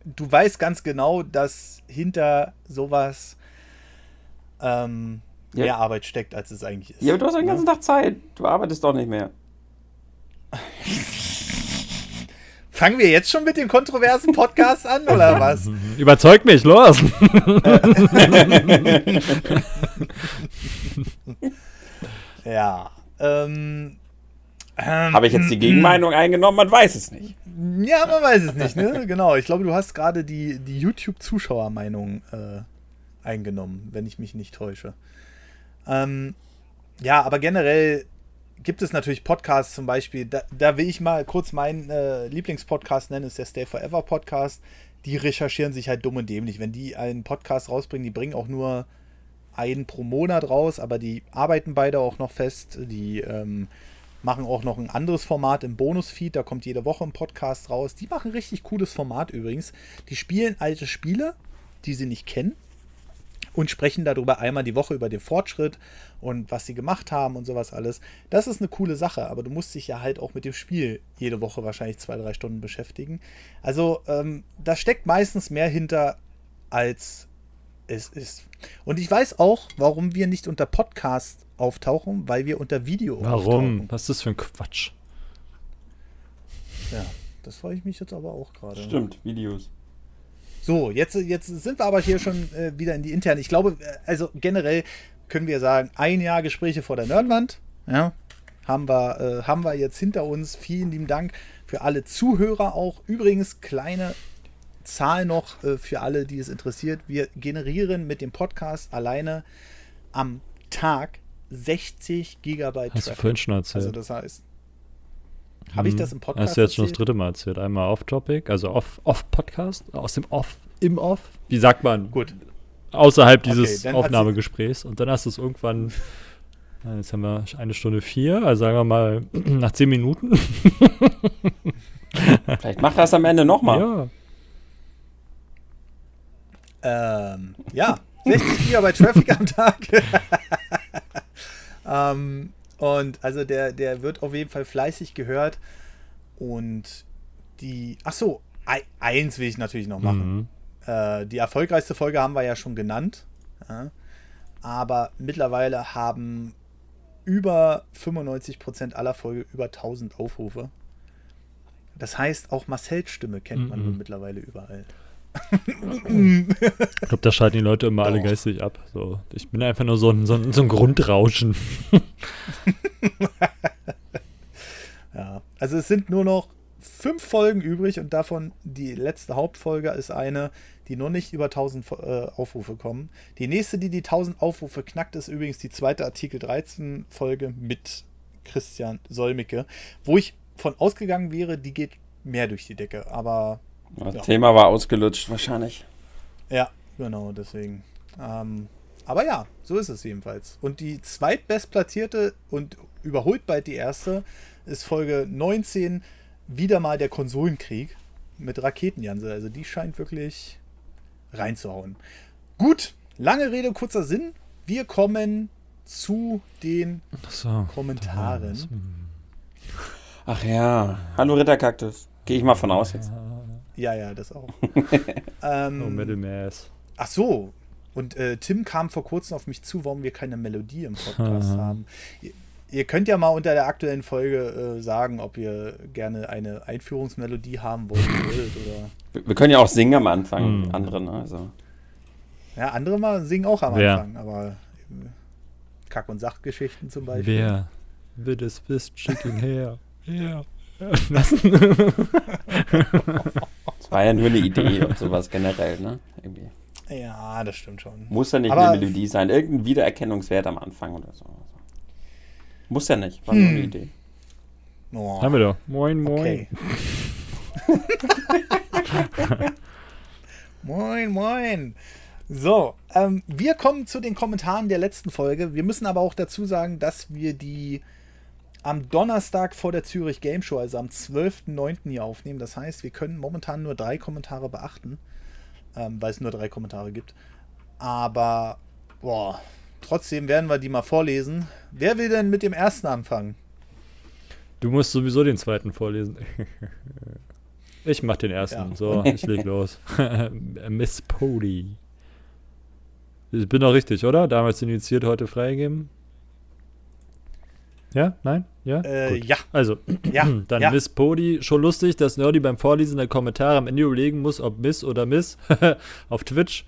Du weißt ganz genau, dass hinter sowas ähm, Ja. mehr Arbeit steckt, als es eigentlich ist. Ja, aber du hast den ne? ganzen Tag Zeit. Du arbeitest doch nicht mehr. *laughs* Fangen wir jetzt schon mit dem kontroversen Podcast an, oder *laughs* was? Überzeug mich, los! *laughs* Ja. Ähm, ähm, Habe ich jetzt die Gegenmeinung eingenommen? Man weiß es nicht. Ja, man weiß es nicht, ne? *laughs* Genau. Ich glaube, du hast gerade die, die YouTube-Zuschauermeinung äh, eingenommen, wenn ich mich nicht täusche. Ähm, ja, aber generell gibt es natürlich Podcasts zum Beispiel. Da, da will ich mal kurz meinen äh, Lieblingspodcast nennen, ist der Stay Forever Podcast. Die recherchieren sich halt dumm und dämlich. Wenn die einen Podcast rausbringen, die bringen auch nur einen pro Monat raus, aber die arbeiten beide auch noch fest. Die ähm, machen auch noch ein anderes Format im Bonusfeed, da kommt jede Woche ein Podcast raus. Die machen richtig cooles Format übrigens. Die spielen alte Spiele, die sie nicht kennen und sprechen darüber einmal die Woche über den Fortschritt und was sie gemacht haben und sowas alles. Das ist eine coole Sache, aber du musst dich ja halt auch mit dem Spiel jede Woche wahrscheinlich zwei, drei Stunden beschäftigen. Also ähm, da steckt meistens mehr hinter, als es ist. Und ich weiß auch, warum wir nicht unter Podcast auftauchen, weil wir unter Video Warum? auftauchen. Was ist das für ein Quatsch? Ja. Das freue ich mich jetzt aber auch gerade. Stimmt, Videos. So, jetzt, jetzt sind wir aber hier schon äh, wieder in die interne. Ich glaube, äh, also generell können wir sagen, ein Jahr Gespräche vor der Nerdwand. Ja, haben wir, äh, haben wir jetzt hinter uns. Vielen lieben Dank für alle Zuhörer auch. Übrigens, kleine Zahl noch äh, für alle, die es interessiert. Wir generieren mit dem Podcast alleine am Tag 60 Gigabyte Hast du vorhin schon erzählt. Also das heißt, habe ich das im Podcast Hast du jetzt schon das dritte Mal erzählt. Einmal off-Topic, also off- off-Podcast, aus dem Off, im Off. Wie sagt man? Gut. Außerhalb Okay, dieses dann Aufnahmegesprächs. Und dann hast du es irgendwann, jetzt haben wir eine Stunde vier, also sagen wir mal *clears throat* nach zehn Minuten. Vielleicht macht das am Ende nochmal. Ja. Ähm, ja, 60 Gigabyte Traffic am Tag. *laughs* ähm, und also der, der wird auf jeden Fall fleißig gehört. Und die, ach so, ei- eins will ich natürlich noch machen. Mhm. Äh, die erfolgreichste Folge haben wir ja schon genannt. Ja. Aber mittlerweile haben über 95% aller Folge über 1000 Aufrufe. Das heißt, auch Marcells Stimme kennt man Mhm. mittlerweile überall. Ich glaube, da schalten die Leute immer alle Doch. geistig ab. So, ich bin einfach nur so ein, so ein, so ein Grundrauschen. *laughs* Ja, also es sind nur noch fünf Folgen übrig und davon die letzte Hauptfolge ist eine, die noch nicht über 1000 Fo- äh, Aufrufe kommen. Die nächste, die die 1000 Aufrufe knackt, ist übrigens die zweite Artikel 13 Folge mit Christian Solmicke, wo ich von ausgegangen wäre, die geht mehr durch die Decke, aber Das Ja. Thema war ausgelutscht wahrscheinlich. ja, genau, deswegen. Ähm, aber ja, so ist es jedenfalls. Und die zweitbestplatzierte und überholt bald die erste ist Folge 19, wieder mal der Konsolenkrieg mit Raketenjanse. Also die scheint wirklich reinzuhauen. Gut, lange Rede, kurzer Sinn. Wir kommen zu den So. Kommentaren. Ach ja. Hallo Ritterkaktus. Gehe ich mal von aus jetzt. Ja, ja, das auch. *laughs* Oh, ähm, Mittelmaß. Ach so. Und äh, Tim kam vor kurzem auf mich zu, warum wir keine Melodie im Podcast Aha. haben. Ihr, ihr könnt ja mal unter der aktuellen Folge äh, sagen, ob ihr gerne eine Einführungsmelodie haben wollt *laughs* oder. Wir wir können ja auch singen am Anfang, Hm. andere, ne? Also. Ja, andere mal singen auch am Wer? Anfang, aber äh, Kack- und Sachgeschichten zum Beispiel. Wer wird es wisst, schick ihn her. *laughs* Ja. Was? *laughs* Das war ja nur eine Idee und sowas generell, ne? Irgendwie. Ja, das stimmt schon. Muss ja nicht Aber- eine Melodie sein, irgendein Wiedererkennungswert am Anfang oder so. Muss ja nicht, war nur eine Hm. Idee. Oh, Haben wir doch. Moin, moin. okay. *laughs* *laughs* moin, moin. So, ähm, wir kommen zu den Kommentaren der letzten Folge. Wir müssen aber auch dazu sagen, dass wir die am Donnerstag vor der Zürich Game Show, also am 12.09. hier aufnehmen. Das heißt, wir können momentan nur drei Kommentare beachten, ähm, weil es nur drei Kommentare gibt. Aber, boah, trotzdem werden wir die mal vorlesen. Wer will denn mit dem ersten anfangen? Du musst sowieso den zweiten vorlesen. *laughs* Ich mach den ersten. Ja. So, ich leg *laughs* los. *laughs* Miss Pody. Ich bin doch richtig, oder? Damals initiiert, heute freigegeben. Ja? Nein? Ja? Äh, Gut. ja, Also, ja, *clears throat* dann ja. Miss Pody. Schon lustig, dass Nerdy beim Vorlesen der Kommentare am Ende überlegen muss, ob Miss oder Miss *laughs* auf Twitch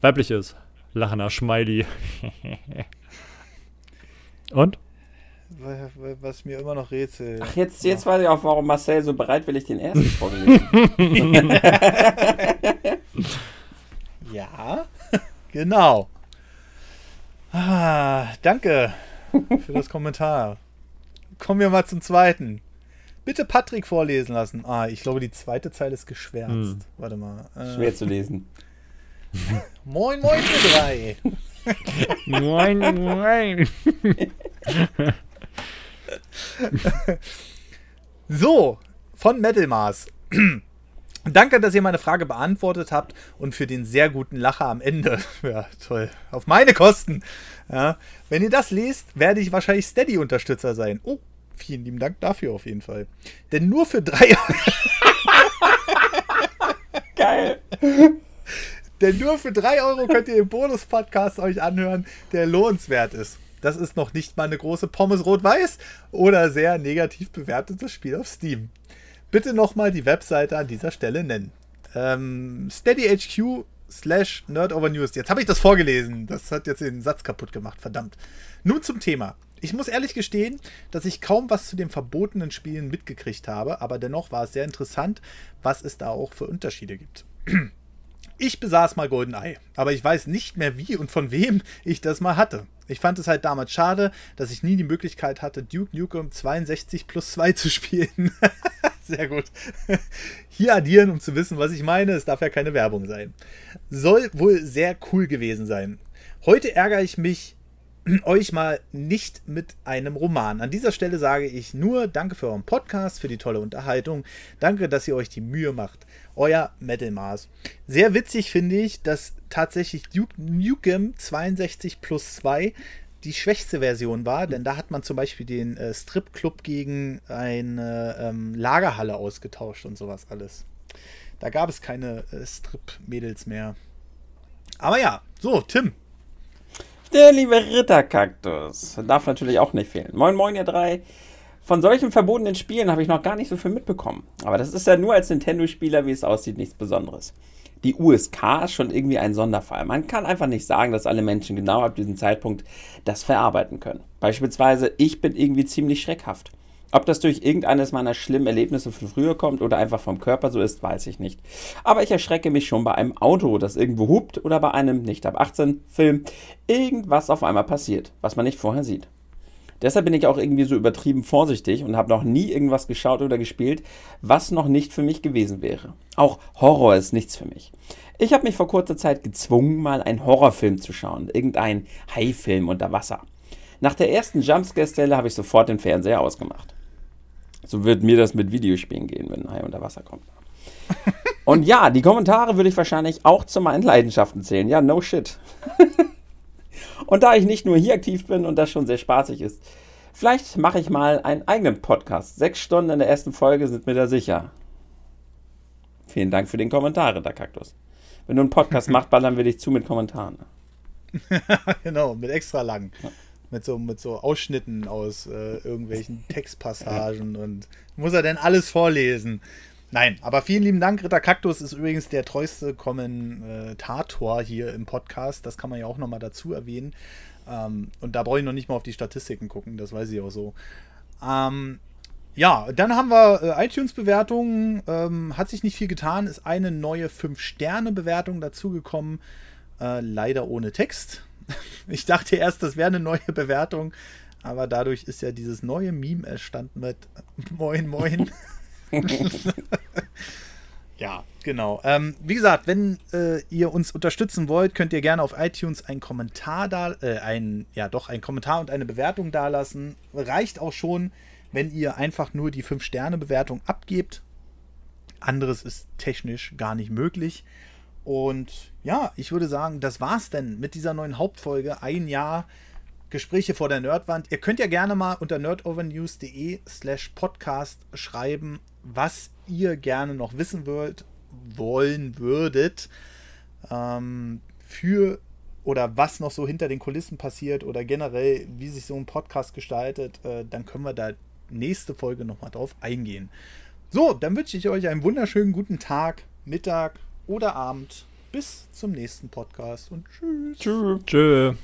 weiblich ist. Lachender Schmeili. *laughs* Und? Wa- wa- Was mir immer noch rätselt. Ach, jetzt, jetzt weiß ich auch, warum Marcel so bereitwillig den ersten *laughs* vorgelesen. Ja, genau. Ah, danke für das Kommentar. Kommen wir mal zum zweiten. Bitte Patrick vorlesen lassen. Ah, ich glaube, die zweite Zeile ist geschwärzt. Hm. Warte mal. Äh, Schwer zu lesen. *laughs* Moin, moin, ihr drei. Moin, moin. *laughs* So, von Metalmaß. Danke, dass ihr meine Frage beantwortet habt und für den sehr guten Lacher am Ende. *laughs* Ja, toll. Auf meine Kosten. Ja, wenn ihr das lest, werde ich wahrscheinlich Steady-Unterstützer sein. Oh, vielen lieben Dank dafür auf jeden Fall. Denn nur für drei, *laughs* Geil. denn nur für drei Euro könnt ihr den Bonus-Podcast euch anhören, der lohnenswert ist. Das ist noch nicht mal eine große Pommes rot-weiß oder sehr negativ bewertetes Spiel auf Steam. Bitte nochmal die Webseite an dieser Stelle nennen. Ähm, SteadyHQ slash nerdovernews. Jetzt habe ich das vorgelesen. Das hat jetzt den Satz kaputt gemacht. Verdammt. Nun zum Thema. Ich muss ehrlich gestehen, dass ich kaum was zu den verbotenen Spielen mitgekriegt habe, aber dennoch war es sehr interessant, was es da auch für Unterschiede gibt. Ich besaß mal GoldenEye, aber ich weiß nicht mehr wie und von wem ich das mal hatte. Ich fand es halt damals schade, dass ich nie die Möglichkeit hatte, Duke Nukem 62 plus 2 zu spielen. *laughs* Sehr gut. Hier addieren, um zu wissen, was ich meine. Es darf ja keine Werbung sein. Soll wohl sehr cool gewesen sein. Heute ärgere ich mich *clears throat* euch mal nicht mit einem Roman. An dieser Stelle sage ich nur Danke für euren Podcast, für die tolle Unterhaltung. Danke, dass ihr euch die Mühe macht. Euer Metal Mars. Sehr witzig finde ich, dass tatsächlich Duke Nukem 62 plus 2 die schwächste Version war, denn da hat man zum Beispiel den äh, Stripclub gegen eine ähm, Lagerhalle ausgetauscht und sowas alles. Da gab es keine äh, Strip-Mädels mehr. Aber ja, so, Tim, Der liebe Ritterkaktus. Darf natürlich auch nicht fehlen. Moin, moin, ihr drei. Von solchen verbotenen Spielen habe ich noch gar nicht so viel mitbekommen. Aber das ist ja nur als Nintendo-Spieler, wie es aussieht, nichts Besonderes. Die USK ist schon irgendwie ein Sonderfall. Man kann einfach nicht sagen, dass alle Menschen genau ab diesem Zeitpunkt das verarbeiten können. Beispielsweise, ich bin irgendwie ziemlich schreckhaft. Ob das durch irgendeines meiner schlimmen Erlebnisse von früher kommt oder einfach vom Körper so ist, weiß ich nicht. Aber ich erschrecke mich schon bei einem Auto, das irgendwo hupt oder bei einem nicht ab 18 Film irgendwas auf einmal passiert, was man nicht vorher sieht. Deshalb bin ich auch irgendwie so übertrieben vorsichtig und habe noch nie irgendwas geschaut oder gespielt, was noch nicht für mich gewesen wäre. Auch Horror ist nichts für mich. Ich habe mich vor kurzer Zeit gezwungen, mal einen Horrorfilm zu schauen, irgendein Haifilm unter Wasser. Nach der ersten Jumpscare-Stelle habe ich sofort den Fernseher ausgemacht. So wird mir das mit Videospielen gehen, wenn ein Hai unter Wasser kommt. Und ja, die Kommentare würde ich wahrscheinlich auch zu meinen Leidenschaften zählen. Ja, no shit. *laughs* und da ich nicht nur hier aktiv bin und das schon sehr spaßig ist, vielleicht mache ich mal einen eigenen Podcast. Sechs Stunden in der ersten Folge sind mir da sicher. Vielen Dank für den Kommentar, der Kaktus. Wenn du einen Podcast *laughs* machst, ballern wir dich zu mit Kommentaren. *laughs* genau, mit extra lang. Mit so, mit so Ausschnitten aus äh, irgendwelchen Textpassagen und muss er denn alles vorlesen? Nein, aber vielen lieben Dank. Ritter Kaktus ist übrigens der treueste Kommentator hier im Podcast. Das kann man ja auch nochmal dazu erwähnen. Ähm, und da brauche ich noch nicht mal auf die Statistiken gucken, das weiß ich auch so. Ähm, ja, dann haben wir äh, iTunes-Bewertungen. Ähm, hat sich nicht viel getan. Ist eine neue 5-Sterne-Bewertung dazugekommen. Äh, leider ohne Text. *laughs* Ich dachte erst, das wäre eine neue Bewertung. Aber dadurch ist ja dieses neue Meme entstanden mit *laughs* Moin Moin. *laughs* *laughs* ja, genau. Ähm, wie gesagt, wenn äh, ihr uns unterstützen wollt, könnt ihr gerne auf iTunes einen Kommentar da, äh, ein, ja doch, einen Kommentar und eine Bewertung dalassen. Reicht auch schon, wenn ihr einfach nur die 5-Sterne-Bewertung abgebt. Anderes ist technisch gar nicht möglich. Und ja, ich würde sagen, das war's denn mit dieser neuen Hauptfolge. Ein Jahr Gespräche vor der Nerdwand. Ihr könnt ja gerne mal unter nerdovernews.de slash podcast schreiben, was ihr gerne noch wissen wollt, wollen würdet. Ähm, für oder was noch so hinter den Kulissen passiert oder generell, wie sich so ein Podcast gestaltet, äh, dann können wir da nächste Folge nochmal drauf eingehen. So, dann wünsche ich euch einen wunderschönen guten Tag, Mittag oder Abend. Bis zum nächsten Podcast und tschüss. Tschüss. Tschö.